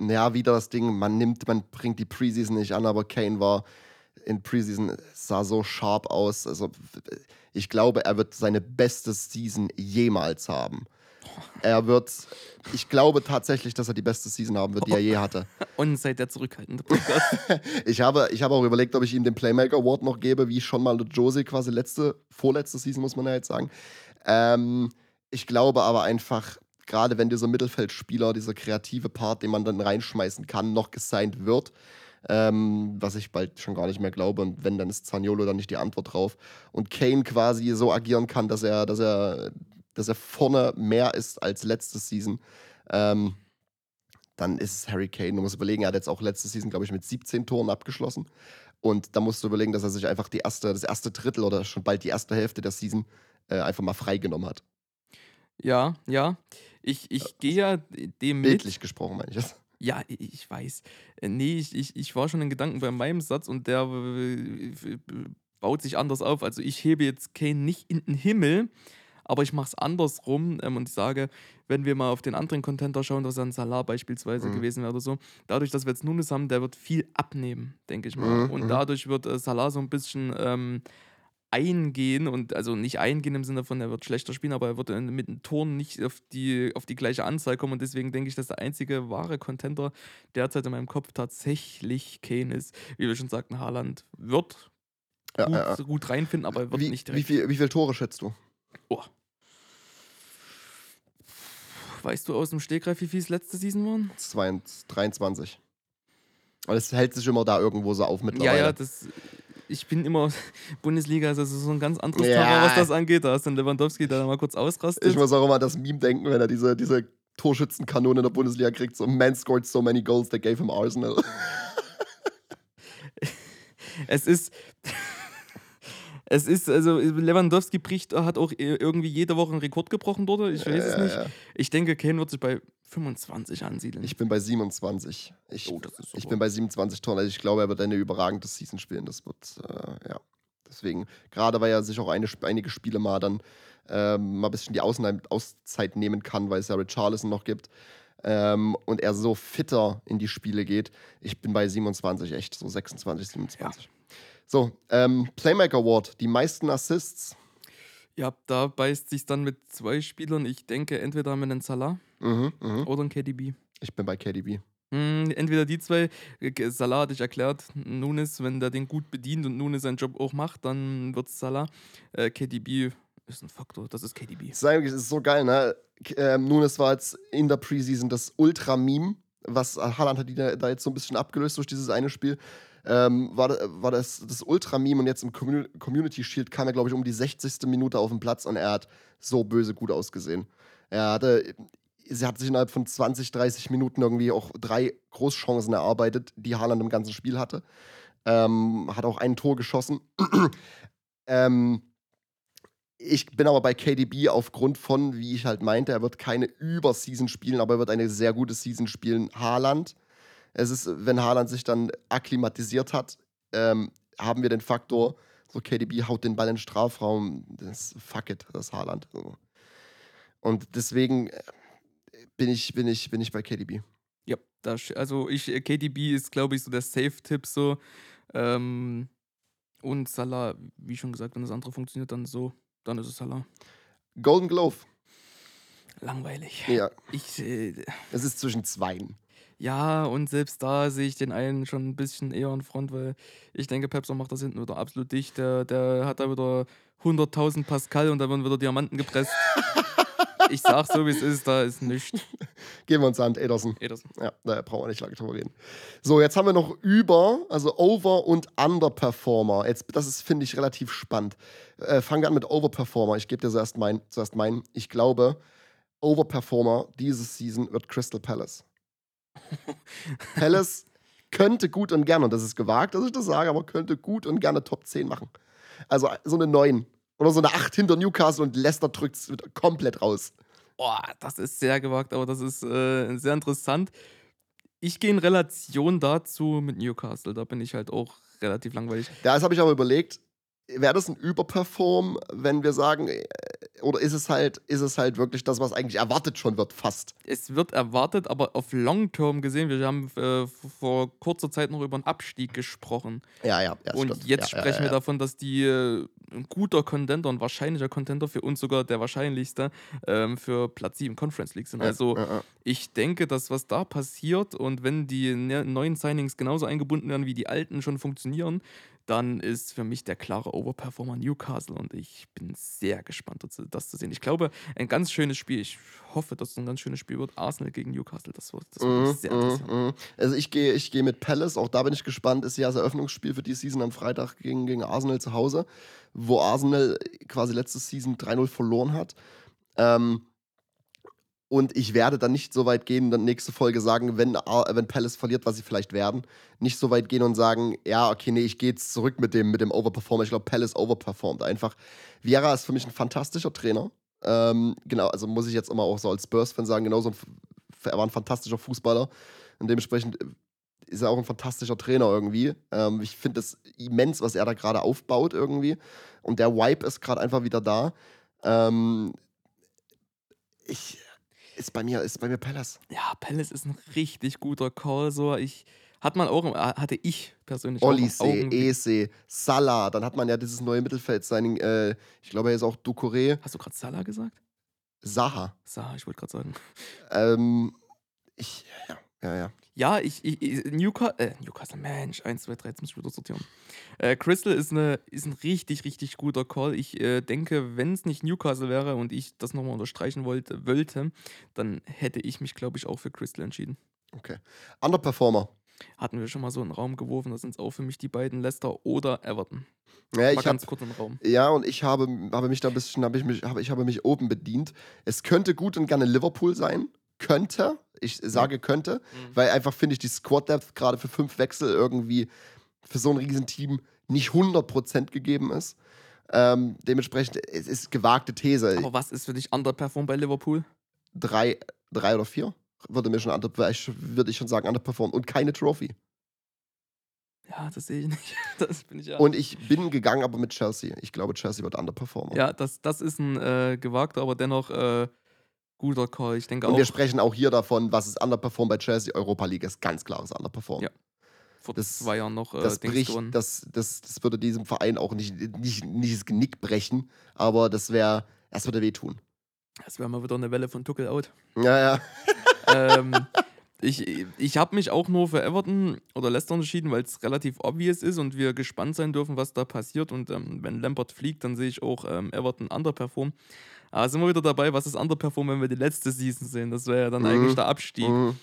äh, ja, wieder das Ding, man nimmt, man bringt die Preseason nicht an, aber Kane war in Preseason, sah so sharp aus. Also ich glaube, er wird seine beste Season jemals haben. Er wird, ich glaube tatsächlich, dass er die beste Season haben wird, die er je hatte. Und seit der zurückhaltende. Ich habe, ich habe auch überlegt, ob ich ihm den Playmaker Award noch gebe, wie schon mal Josie quasi letzte, vorletzte Season, muss man ja jetzt sagen. Ähm, ich glaube aber einfach, gerade wenn dieser Mittelfeldspieler, dieser kreative Part, den man dann reinschmeißen kann, noch gesigned wird. Ähm, was ich bald schon gar nicht mehr glaube. Und wenn, dann ist Zaniolo dann nicht die Antwort drauf. Und Kane quasi so agieren kann, dass er, dass er, dass er vorne mehr ist als letzte Season. Ähm, dann ist es Harry Kane. Du musst überlegen, er hat jetzt auch letzte Season, glaube ich, mit 17 Toren abgeschlossen. Und da musst du überlegen, dass er sich einfach die erste, das erste Drittel oder schon bald die erste Hälfte der Season äh, einfach mal freigenommen hat. Ja, ja. Ich, ich gehe ja dem mit. Bildlich gesprochen, meine ich das. Ja, ich weiß. Äh, Nee, ich, ich, ich war schon in Gedanken bei meinem Satz und der baut sich anders auf. Also ich hebe jetzt Kane nicht in den Himmel, aber ich mache es andersrum ähm, und ich sage, wenn wir mal auf den anderen Contender schauen, was ein Salah beispielsweise Mhm. gewesen wäre oder so, dadurch, dass wir jetzt Nunes haben, der wird viel abnehmen, denke ich mal. Mhm, und mhm. dadurch wird äh, Salah so ein bisschen ähm, eingehen und also nicht eingehen im Sinne von, er wird schlechter spielen, aber er wird mit den Toren nicht auf die, auf die gleiche Anzahl kommen und deswegen denke ich, dass der einzige wahre Contender derzeit in meinem Kopf tatsächlich Kane ist. Wie wir schon sagten, Haaland wird Ja, gut, ja, ja. gut reinfinden, aber er wird Wie, nicht wie, direkt. viel, wie viele Tore schätzt du? Oh. Weißt du aus dem Stegreif, wie viel es letzte Season waren? 22, 23. Und es hält sich immer da irgendwo so auf Ja, mittlerweile. ja, das. Ich bin immer Bundesliga, also das ist so ein ganz anderes Ja. Thema, was das angeht. Da ist dann Lewandowski, der da mal kurz ausrastet. Ich muss auch immer das Meme denken, wenn er diese, diese Torschützenkanone in der Bundesliga kriegt. So, man scored so many goals, they gave him Arsenal. Es ist. Es ist, also Lewandowski bricht, hat auch irgendwie jede Woche einen Rekord gebrochen dort. Ich weiß es Ja, nicht. ja. Ich denke, Kane wird sich bei 25 ansiedeln. Ich bin bei 27. Ich, Oh, ich bin bei 27 Toren. Also ich glaube, er wird eine überragende Season spielen. Das wird, äh, ja. Deswegen, gerade weil er sich auch eine, einige Spiele mal dann ähm, mal ein bisschen die Außen Auszeit nehmen kann, weil es ja Richarlison noch gibt. Ähm, und er so fitter in die Spiele geht. Ich bin bei 27, echt, so 26, 27. So, ähm, Playmaker Award, die meisten Assists. ja, da beißt sich dann mit zwei Spielern. Ich denke, entweder mit einem Salah Mhm, mhm. oder einem KDB. Ich bin bei KDB. Hm, entweder die zwei, äh, Salah hatte ich erklärt, Nunes, wenn der den gut bedient und Nunes seinen Job auch macht, dann wird es Salah. Äh, KDB ist ein Faktor, das ist KDB. Das ist so geil, ne? Ähm, Nunes war jetzt in der Preseason das Ultra-Meme, was Haaland hat die da, da jetzt so ein bisschen abgelöst durch dieses eine Spiel. Ähm, war, war das das Ultra-Meme und jetzt im Commu- Community Shield kam er, glaube ich, um die 60. Minute auf den Platz und er hat so böse gut ausgesehen. Er hatte, sie hat sich innerhalb von 20, 30 Minuten irgendwie auch drei Großchancen erarbeitet, die Haaland im ganzen Spiel hatte. Ähm, hat auch ein Tor geschossen. ähm, ich bin aber bei KDB aufgrund von, wie ich halt meinte, er wird keine Überseason spielen, aber er wird eine sehr gute Season spielen. Haaland. Es ist, wenn Haaland sich dann akklimatisiert hat, ähm, haben wir den Faktor, so KDB haut den Ball in den Strafraum, das fuck it, das ist Haaland. Und deswegen äh, bin ich, bin ich, bin ich bei KDB. Ja, da, sch- also ich, äh, KDB ist, glaube ich, so der Safe-Tipp so. Ähm, und Salah, wie schon gesagt, wenn das andere funktioniert, dann so, dann ist es Salah. Golden Glove. Langweilig. Ja, Ich, äh, es ist zwischen zweien. Ja, und selbst da sehe ich den einen schon ein bisschen eher in Front, weil ich denke, Pepsi macht das hinten wieder absolut dicht. Der, der hat da wieder 100.000 Pascal und da werden wieder Diamanten gepresst. ich sag so, wie es ist, da ist nichts. Gehen wir uns an, Ederson. Ederson. Ja, da brauchen wir nicht lange drüber reden. So, jetzt haben wir noch über, also Over- und Underperformer. Jetzt, das ist, finde ich, relativ spannend. Äh, fangen wir an mit Overperformer. Ich gebe dir zuerst meinen. Zuerst meinen. Ich glaube, Overperformer diese Season wird Crystal Palace. Palace könnte gut und gerne, und das ist gewagt, dass ich das sage, aber könnte gut und gerne Top 10 machen. Also so eine 9 oder so eine 8 hinter Newcastle und Leicester drückt es komplett raus. Boah, das ist sehr gewagt, aber das ist äh, sehr interessant. Ich gehe in Relation dazu mit Newcastle. Da bin ich halt auch relativ langweilig. Da habe ich aber überlegt, wäre das ein Überperform, wenn wir sagen, äh, oder ist es halt, ist es halt wirklich das, was eigentlich erwartet schon wird, fast? Es wird erwartet, aber auf Long Term gesehen, wir haben äh, vor kurzer Zeit noch über einen Abstieg gesprochen. Ja, ja, ja. Und stimmt. jetzt ja, sprechen ja, wir ja. davon, dass die äh, ein guter Contender, ein wahrscheinlicher Contender für uns sogar der wahrscheinlichste ähm, für Platz 7 Conference League sind. Also ich denke, dass was da passiert und wenn die ne neuen Signings genauso eingebunden werden, wie die alten schon funktionieren, dann ist für mich der klare Overperformer Newcastle und ich bin sehr gespannt, das, zu sehen. Ich glaube, ein ganz schönes Spiel. Ich hoffe, dass es ein ganz schönes Spiel wird. Arsenal gegen Newcastle, das wird, das wird mich sehr mhm, mhm. Also ich gehe ich gehe mit Palace, auch da bin ich gespannt, ist ja das Eröffnungsspiel für die Season am Freitag gegen, gegen Arsenal zu Hause, wo Arsenal quasi letzte Season 3-0 verloren hat. Ähm, und ich werde dann nicht so weit gehen, dann nächste Folge sagen, wenn, Ar- wenn Palace verliert, was sie vielleicht werden, nicht so weit gehen und sagen, ja, okay, nee, ich gehe jetzt zurück mit dem, mit dem Overperformer. Ich glaube, Palace overperformt einfach. Vieira ist für mich ein fantastischer Trainer. Ähm, genau, also muss ich jetzt immer auch so als Spurs-Fan sagen, genauso er war ein fantastischer Fußballer. Und dementsprechend äh, ist er auch ein fantastischer Trainer irgendwie. Ähm, ich finde es immens, was er da gerade aufbaut irgendwie. Und der Vibe ist gerade einfach wieder da. Ähm, ich ist bei mir, ist bei mir Palace. Ja, Palace ist ein richtig guter Call. So, ich hat man auch, im- hatte ich persönlich Olise, Ese, Salah, dann hat man ja dieses neue Mittelfeld-Signing, äh, ich glaube, er ist auch Ducouré, Hast du gerade Salah gesagt? Saha. Salah, ich wollte gerade sagen. Ähm, ich, ja, ja, ja. Ja, ich, ich, ich Newcastle, äh, Newcastle, Mensch, 1, 2, 3, jetzt muss ich wieder sortieren. Äh, Crystal ist, eine, ist ein richtig, richtig guter Call. Ich äh, denke, wenn es nicht Newcastle wäre und ich das nochmal unterstreichen wollte, wollte, dann hätte ich mich, glaube ich, auch für Crystal entschieden. Okay. Underperformer. Hatten wir schon mal so einen Raum geworfen, das sind auch für mich die beiden, Leicester oder Everton. Ja, ich hab, ganz kurz im Raum. ja, und ich habe, habe mich da ein bisschen, habe ich mich, habe, ich habe mich oben bedient. Es könnte gut und gerne Liverpool sein. Könnte. Ich sage könnte, Mhm. weil einfach finde ich die Squad Depth gerade für fünf Wechsel irgendwie für so ein Riesenteam nicht 100% gegeben ist. Ähm, dementsprechend, es ist gewagte These. Aber was ist für dich Underperform bei Liverpool? drei, drei oder vier würde mir schon under, würde ich schon sagen, underperform und keine Trophy. Ja, das sehe ich nicht. Das bin ich ja. Und ich bin gegangen, aber mit Chelsea. Ich glaube, Chelsea wird underperformer. ja, das, das ist ein äh, gewagter, aber dennoch äh, guter Call. Ich denke Und auch. wir sprechen auch hier davon, was ist underperform bei Chelsea. Europa League ist ganz klares underperform. Ja. vor das- zwei Jahren noch äh, Das, bricht, das, das, das würde diesem Verein auch nicht, nicht, nicht das Genick brechen, aber das wäre, das würde wehtun. Das wäre mal wieder eine Welle von Tuckel out. Ja, ja. ähm, ich ich habe mich auch nur für Everton oder Leicester entschieden, weil es relativ obvious ist und wir gespannt sein dürfen, was da passiert. Und ähm, wenn Lampert fliegt, dann sehe ich auch ähm, Everton underperform. Aber sind wir wieder dabei, was ist underperform, wenn wir die letzte Season sehen? Das wäre ja dann Mhm. eigentlich der Abstieg. Mhm.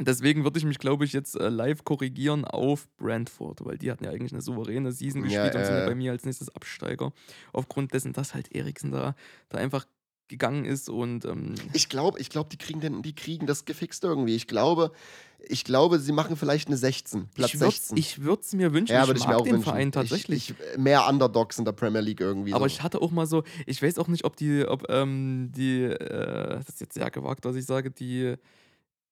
Deswegen würde ich mich, glaube ich, jetzt äh, live korrigieren auf Brentford, weil die hatten ja eigentlich eine souveräne Season Ja, gespielt und sind ja äh. bei mir als nächstes Absteiger. Aufgrund dessen, dass halt Eriksen da, da einfach gegangen ist und ähm, Ich glaube, ich glaube, die kriegen den, die kriegen das gefixt irgendwie. Ich glaube, ich glaube, sie machen vielleicht eine 16, Platz ich würde 16. ich würd's mir wünschen. ja, ich würde ich mag mir auch den wünschen. Verein tatsächlich. Ich, ich, mehr Underdogs in der Premier League irgendwie. Aber so. ich hatte auch mal so, ich weiß auch nicht, ob die, ob ähm, die, äh, das ist jetzt sehr gewagt, was ich sage, die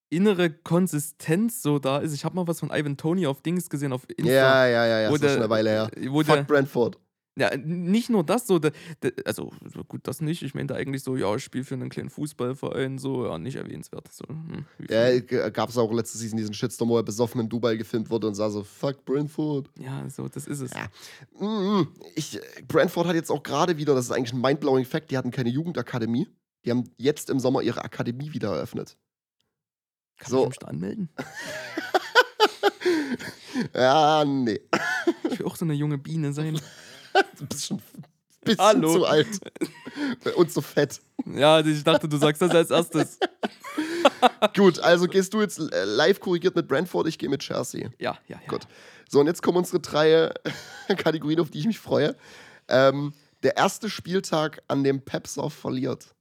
innere Konsistenz so da ist. Ich habe mal was von Ivan Tony auf Dings gesehen, auf Insta. ja, ja, ja, ja, wo ist doch schon der- eine Weile her. Wo der, Fuck Brentford. Ja, nicht nur das, so, der, der, also so gut, das nicht. Ich meinte eigentlich so, ja, ich spiele für einen kleinen Fußballverein, so, ja, nicht erwähnenswert. So, hm, Ja, gab es auch letzte Season diesen Shitstorm, wo er besoffen in Dubai gefilmt wurde und sah so, fuck Brentford. ja, so, das ist es. Ja. Mhm. Ich, Brentford hat jetzt auch gerade wieder, das ist eigentlich ein mindblowing Fact, die hatten keine Jugendakademie. Die haben jetzt im Sommer ihre Akademie wieder eröffnet. Kann so. ich mich da anmelden? Ja, nee. Ich will auch so eine junge Biene sein. Du bist schon ein bisschen Hallo. zu alt. Und so fett. Ja, ich dachte, du sagst das als erstes. Gut, also gehst du jetzt äh, live korrigiert mit Brentford, ich gehe mit Chelsea. Ja, ja, ja. Gut. So, und jetzt kommen unsere drei äh, Kategorien, auf die ich mich freue. Ähm, der erste Spieltag, an dem Pepsov verliert.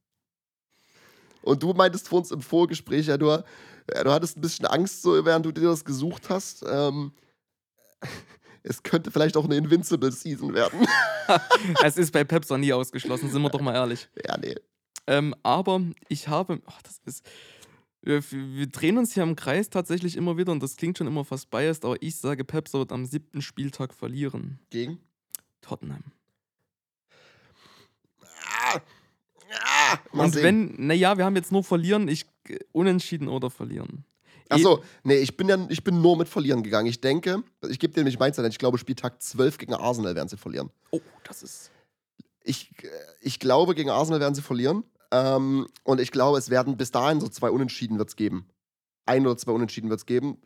Und du meintest vor uns im Vorgespräch, ja, du, ja, du hattest ein bisschen Angst, so, während du dir das gesucht hast. Ähm, es könnte vielleicht auch eine Invincible Season werden. Es ist bei Pepsi nie ausgeschlossen, sind wir doch mal ehrlich. ja, nee. Ähm, aber ich habe, ach, das ist, wir, wir drehen uns hier im Kreis tatsächlich immer wieder und das klingt schon immer fast biased, aber ich sage, Pepsi wird am siebten Spieltag verlieren. Gegen? Tottenham. Ah, ah, und sehen. wenn, naja, wir haben jetzt nur verlieren, ich äh, unentschieden oder verlieren. Achso, nee, ich bin ja ich bin nur mit Verlieren gegangen. Ich denke, ich gebe dir nämlich meins, ich glaube, Spieltag 12 gegen Arsenal werden sie verlieren. Oh, das ist. Ich, äh, ich glaube, gegen Arsenal werden sie verlieren. Ähm, und ich glaube, es werden bis dahin so zwei Unentschieden wird's geben. ein oder zwei Unentschieden wird es geben.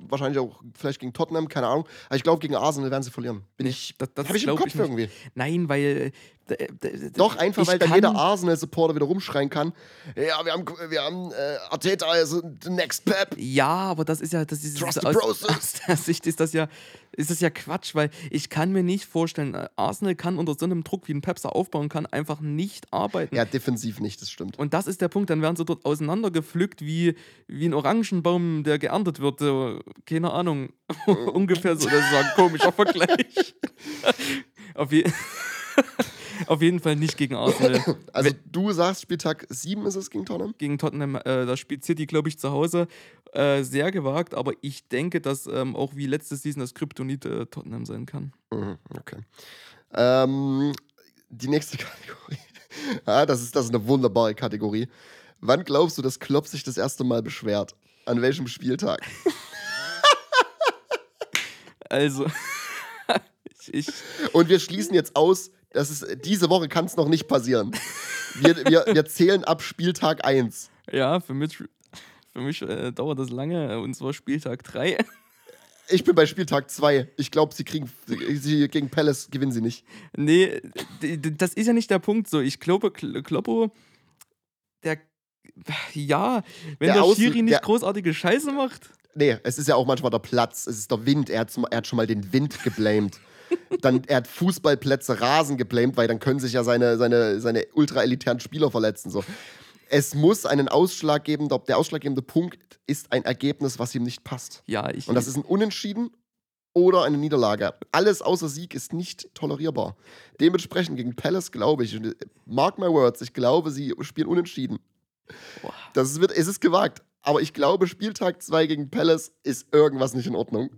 Wahrscheinlich auch vielleicht gegen Tottenham, keine Ahnung. Aber ich glaube, gegen Arsenal werden sie verlieren. Bin Nee, ich. das- das Habe ich im Kopf nicht. irgendwie. Nein, weil. Äh, Doch, einfach, weil dann jeder Arsenal-Supporter wieder rumschreien kann. Ja, wir haben, wir haben äh, Arteta, also the next Pep. Ja, aber das ist ja, das ist Trust aus, process. aus der Sicht ist das ja, ist das ja Quatsch, weil ich kann mir nicht vorstellen, äh, Arsenal kann unter so einem Druck, wie ein Pepser aufbauen kann, einfach nicht arbeiten. Ja, defensiv nicht, das stimmt. Und das ist der Punkt, dann werden sie dort auseinandergepflückt wie, wie ein Orangenbaum, der geerntet wird. So, keine Ahnung, ungefähr so. Das ist ein komischer Vergleich. Auf, je Auf jeden Fall nicht gegen Arsenal. Also du sagst, Spieltag 7 ist es gegen Tottenham? gegen Tottenham, äh, da spielt City, glaube ich, zu Hause. Äh, sehr gewagt, aber ich denke, dass ähm, auch wie letzte Season das Kryptonit äh, Tottenham sein kann. Mhm, okay. Ähm, die nächste Kategorie. ja, das ist, das ist eine wunderbare Kategorie. Wann glaubst du, dass Klopp sich das erste Mal beschwert? An welchem Spieltag? Also, ich, ich, Und wir schließen jetzt aus, dass es, diese Woche kann es noch nicht passieren. Wir, wir, wir zählen ab Spieltag 1. ja, für mich, für mich äh, dauert das lange, äh, und zwar Spieltag 3. Ich bin bei Spieltag 2. Ich glaube, sie kriegen sie gegen Palace gewinnen sie nicht. nee, das ist ja nicht der Punkt so. Ich glaube, Kl- Kloppo, der, ja, wenn Der der, Außen- Schiri nicht der- großartige Scheiße macht, Nee, es ist ja auch manchmal der Platz, es ist der Wind. Er hat, zum- er hat schon mal den Wind geblamed. Dann, er hat Fußballplätze, Rasen geblamed, weil dann können sich ja seine, seine, seine ultra-elitären Spieler verletzen. So. Es muss einen Ausschlag geben, der, ausschlaggebende Punkt ist ein Ergebnis, was ihm nicht passt. ja, ich. Und das ist ein Unentschieden oder eine Niederlage. Alles außer Sieg ist nicht tolerierbar. Dementsprechend gegen Palace glaube ich, äh, mark my words, ich glaube, sie spielen unentschieden. Boah. Das wird, es ist gewagt. Aber ich glaube, Spieltag 2 gegen Palace ist irgendwas nicht in Ordnung.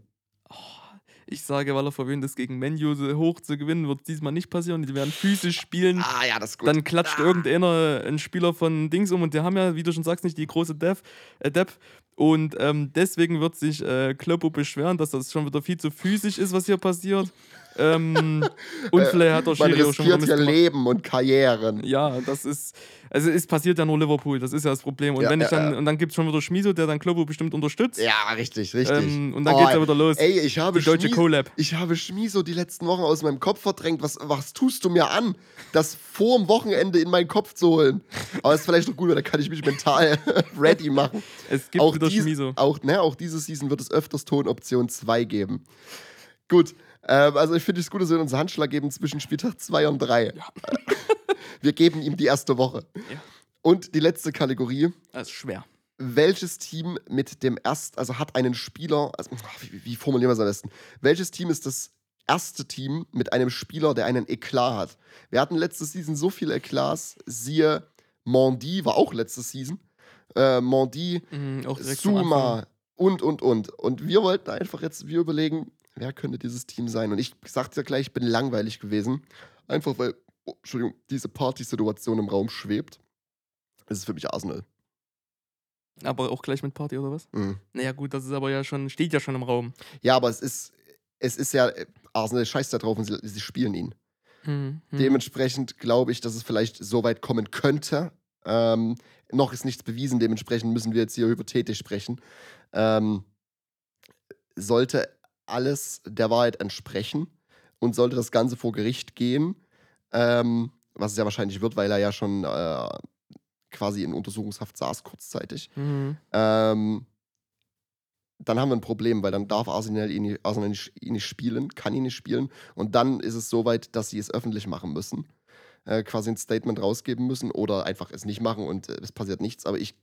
Ich sage, weil er verwöhnt ist, gegen Menu hoch zu gewinnen, wird es diesmal nicht passieren. Die werden physisch spielen. Ah ja, das ist gut. Dann klatscht irgendeiner ein Spieler von Dings um und die haben ja, wie du schon sagst, nicht die große Dev, äh, Depp. Und ähm, deswegen wird sich äh, Kloppo beschweren, dass das schon wieder viel zu physisch ist, was hier passiert. Ähm, und vielleicht hat Man Schiri auch schon riskiert Mist ja. Leben und Karrieren. Ja, das ist, also es passiert ja nur Liverpool, das ist ja das Problem. Und Ja, wenn ich ja, dann, ja. und dann gibt es schon wieder Schmiso, der dann Kloppo bestimmt unterstützt. Ja, richtig, richtig. Ähm, und dann Oh, geht's ja wieder los. Ey, ich habe Die deutsche Schmies- Collab. Ich habe Schmiso die letzten Wochen aus meinem Kopf verdrängt. Was, was tust du mir an, das vor dem Wochenende in meinen Kopf zu holen? Aber ist vielleicht doch gut, weil dann kann ich mich mental ready machen. Es gibt auch, wieder dies, Schmiso. auch, ne, auch diese Season wird es öfters Tonoption 2 geben. Gut. Ähm, also ich finde es gut, dass wir uns Handschlag geben zwischen Spieltag 2 und 3. wir geben ihm die erste Woche. Ja. Und die letzte Kategorie. Das ist schwer. Welches Team mit dem erst, also hat einen Spieler, also, wie, wie formulieren wir es am besten? Welches Team ist das erste Team mit einem Spieler, der einen Eklat hat? Wir hatten letzte Season so viele Eklats, siehe Mondi, war auch letzte Season. Äh, Mondi, Mhm. Suma und, und, und. Und wir wollten einfach jetzt, wir überlegen, wer könnte dieses Team sein? Und ich sagte ja gleich, ich bin langweilig gewesen. Einfach weil, oh, Entschuldigung, diese Partysituation im Raum schwebt. Es ist für mich Arsenal. Aber auch gleich mit Party oder was? Mhm. Naja, gut, das ist aber ja schon, steht ja schon im Raum. Ja, aber es ist, es ist ja, äh, Arsenal scheißt da drauf und sie, sie spielen ihn. Hm, hm. Dementsprechend glaube ich, dass es vielleicht so weit kommen könnte. Ähm, noch ist nichts bewiesen, dementsprechend müssen wir jetzt hier hypothetisch sprechen. Ähm, sollte alles der Wahrheit entsprechen und sollte das Ganze vor Gericht gehen, ähm, was es ja wahrscheinlich wird, weil er ja schon äh, quasi in Untersuchungshaft saß kurzzeitig, Mhm. ähm, dann haben wir ein Problem, weil dann darf Arsenal ihn, nicht- Arsenal nicht, ihn nicht spielen, kann ihn nicht spielen. Und dann ist es soweit, dass sie es öffentlich machen müssen. Äh, quasi ein Statement rausgeben müssen oder einfach es nicht machen und äh, es passiert nichts. Aber ich,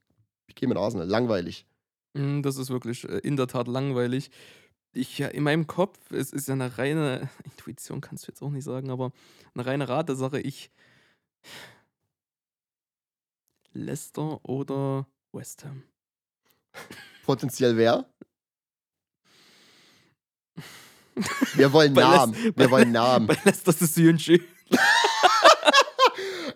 ich gehe mit Arsenal. Langweilig. Mm, Das ist wirklich äh, in der Tat langweilig. Ich, ja, in meinem Kopf, es ist ja eine reine Intuition, kannst du jetzt auch nicht sagen, aber eine reine Ratesache. Ich. Leicester oder West Ham? Potenziell wer? Wir wollen Bei Namen. Les- Wir wollen Namen. Bei Leicester ist es Jünschü.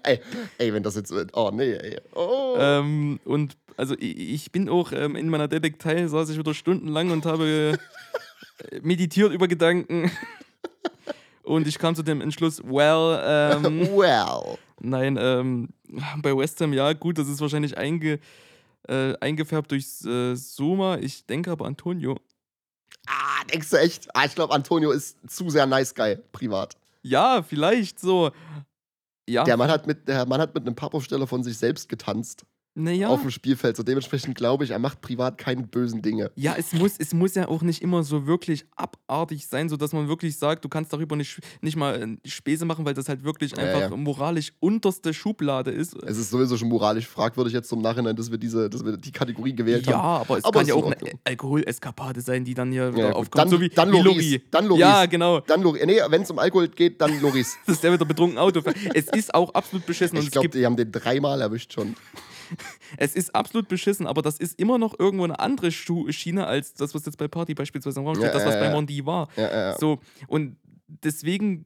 Ey, ey, wenn das jetzt wird. Oh, nee, ey. Oh. Ähm, und also ich, ich bin auch ähm, in meiner Detektei, saß ich wieder stundenlang und habe meditiert über Gedanken. Und ich kam zu dem Entschluss, well, ähm, well. nein, ähm, bei West Ham, ja, gut, das ist wahrscheinlich einge, äh, eingefärbt durch äh, Soma. Ich denke aber Antonio. Ah, denkst du echt? Ah, ich glaube, Antonio ist zu sehr nice guy, privat. Ja, vielleicht so. Ja, Der Mann hat mit, der Mann hat mit einem Pappaufsteller von sich selbst getanzt naja. auf dem Spielfeld. So dementsprechend glaube ich, er macht privat keine bösen Dinge. Ja, es muss, es muss ja auch nicht immer so wirklich abartig sein, sodass man wirklich sagt, du kannst darüber nicht, nicht mal äh, Späße machen, weil das halt wirklich Ja, einfach ja. moralisch unterste Schublade ist. Es ist sowieso schon moralisch fragwürdig jetzt zum Nachhinein, dass wir diese, dass wir die Kategorie gewählt Ja, haben. aber es Aber kann ja auch eine. Alkoholeskapade sein, die dann hier Ja, aufkommt. Dann- so wie, dann Loris. Lori. Dann Loris. Ja, genau. Dann Loris. Nee, wenn es um Alkohol geht, dann Loris. Das ist der wieder betrunken Auto. es ist auch absolut beschissen. Ich glaube, die haben den dreimal erwischt schon. Es ist absolut beschissen, aber das ist immer noch irgendwo eine andere Schiene als das, was jetzt bei Party beispielsweise im Raum steht, Ja, das, was ja, bei. Mondi war. Ja. So, und deswegen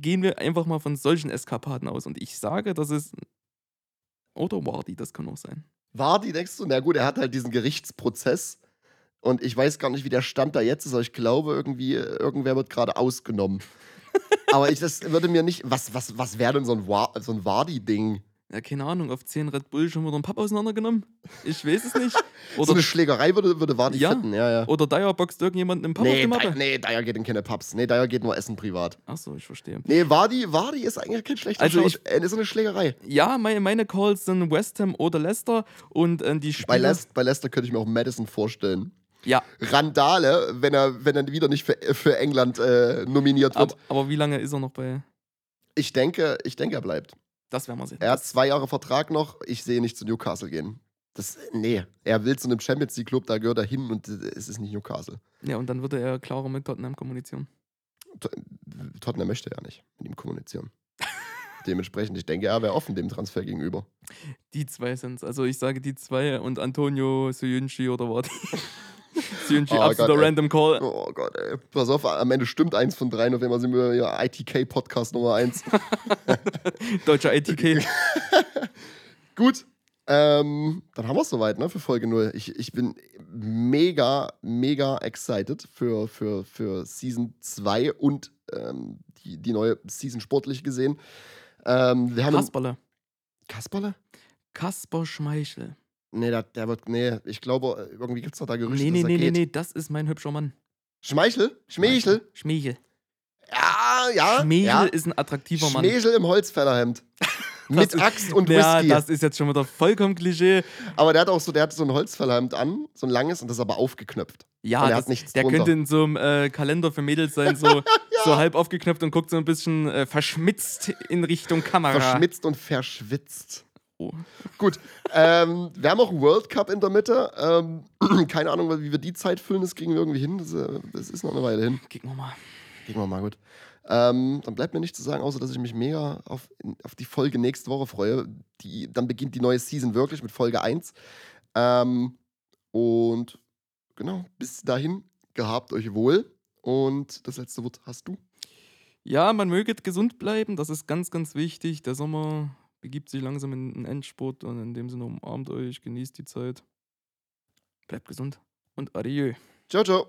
gehen wir einfach mal von solchen Eskapaden aus. Und ich sage, das ist. Oder Wardy, das kann auch sein. War die, denkst du? Na gut, er hat halt diesen Gerichtsprozess. Und ich weiß gar nicht, wie der Stand da jetzt ist, aber ich glaube, irgendwie, irgendwer wird gerade ausgenommen. aber ich, das würde mir nicht. Was, was, was wäre denn so ein, Wa- so ein Wardi-Ding? Ja, keine Ahnung, auf 10 Red Bull schon wieder ein Papp auseinandergenommen? Ich weiß es nicht. So Oder, eine Schlägerei würde, würde Wardi Ja. fitten, ja, ja. oder Dyer boxt irgendjemanden im Papp auf Nee, die Dyer, Mappe? nee, Dyer geht in keine Pubs. Nee, Dyer geht nur essen privat. Achso, ich verstehe. Nee, Wardi, Wardi ist eigentlich kein schlechter Also Schaut- äh, ist so eine Schlägerei. Ja, meine, meine Calls sind West Ham oder Leicester und äh, die Spieler... Bei, Leicester, bei Leicester könnte ich mir auch Madison vorstellen. Ja, Randale, wenn er, wenn er wieder nicht für, für England äh, nominiert wird. aber, aber wie lange ist er noch bei... Ich denke, ich denke, er bleibt. Das werden wir sehen. Er hat zwei Jahre Vertrag noch. Ich sehe nicht zu Newcastle gehen. Das, nee, er will zu einem Champions League Club, da gehört er hin und es ist nicht Newcastle. Ja, und dann würde er klarer mit Tottenham kommunizieren. Tot- Tottenham möchte ja nicht mit ihm kommunizieren. Dementsprechend, ich denke, er wäre offen dem Transfer gegenüber. Die zwei sind's. Also ich sage die zwei und Antonio Suyunchi oder Wadi. Suyunchi, Oh absoluter Gott. Random Call. Oh Gott, ey. Pass auf, am Ende stimmt eins von drei. Auf einmal sind wir ja ITK-Podcast Nummer eins. Deutscher ITK. Gut. Ähm, dann haben wir es soweit, ne, für Folge 0. Ich, ich bin mega, mega excited für, für, für Season 2 und ähm, die, die neue Season sportlich gesehen. Ähm, wir haben Kasperle. Kasperle? Kasper Schmeichel. Nee, der, der wird. Nee, ich glaube, irgendwie gibt es noch da Gerüchte. Nee, nee, dass er nee, nee, nee, das ist mein hübscher Mann. Schmeichel? Schmeichel? Schmeichel. Ja, ja. Schmeichel ja. ist ein attraktiver Mann. Schmeichel im Holzfällerhemd. Mit ist- Axt und Ja, Whisky. das ist jetzt schon wieder vollkommen Klischee. aber der hat auch so, der hat so ein Holzfällerhemd an, so ein langes, und das ist aber aufgeknöpft. Ja, Und er das, hat nichts der drunter. könnte in so einem äh, Kalender für Mädels sein, so, so halb aufgeknöpft und guckt so ein bisschen äh, verschmitzt in Richtung Kamera. Verschmitzt und verschwitzt. Oh. Gut, ähm, wir haben auch einen World Cup in der Mitte. Ähm, keine Ahnung, wie wir die Zeit füllen, das kriegen wir irgendwie hin. Das, äh, das ist noch eine Weile hin. Kicken wir mal. Gehen wir mal gut. Ähm, dann bleibt mir nichts zu sagen, außer dass ich mich mega auf, auf die Folge nächste Woche freue. Die, dann beginnt die neue Season wirklich mit Folge 1. Ähm, und genau, bis dahin, gehabt euch wohl. Und das letzte Wort hast du. Ja, man möge gesund bleiben, das ist ganz, ganz wichtig. Der Sommer begibt sich langsam in den Endspurt und in dem Sinne umarmt euch, genießt die Zeit. Bleibt gesund und adieu. Ciao, ciao.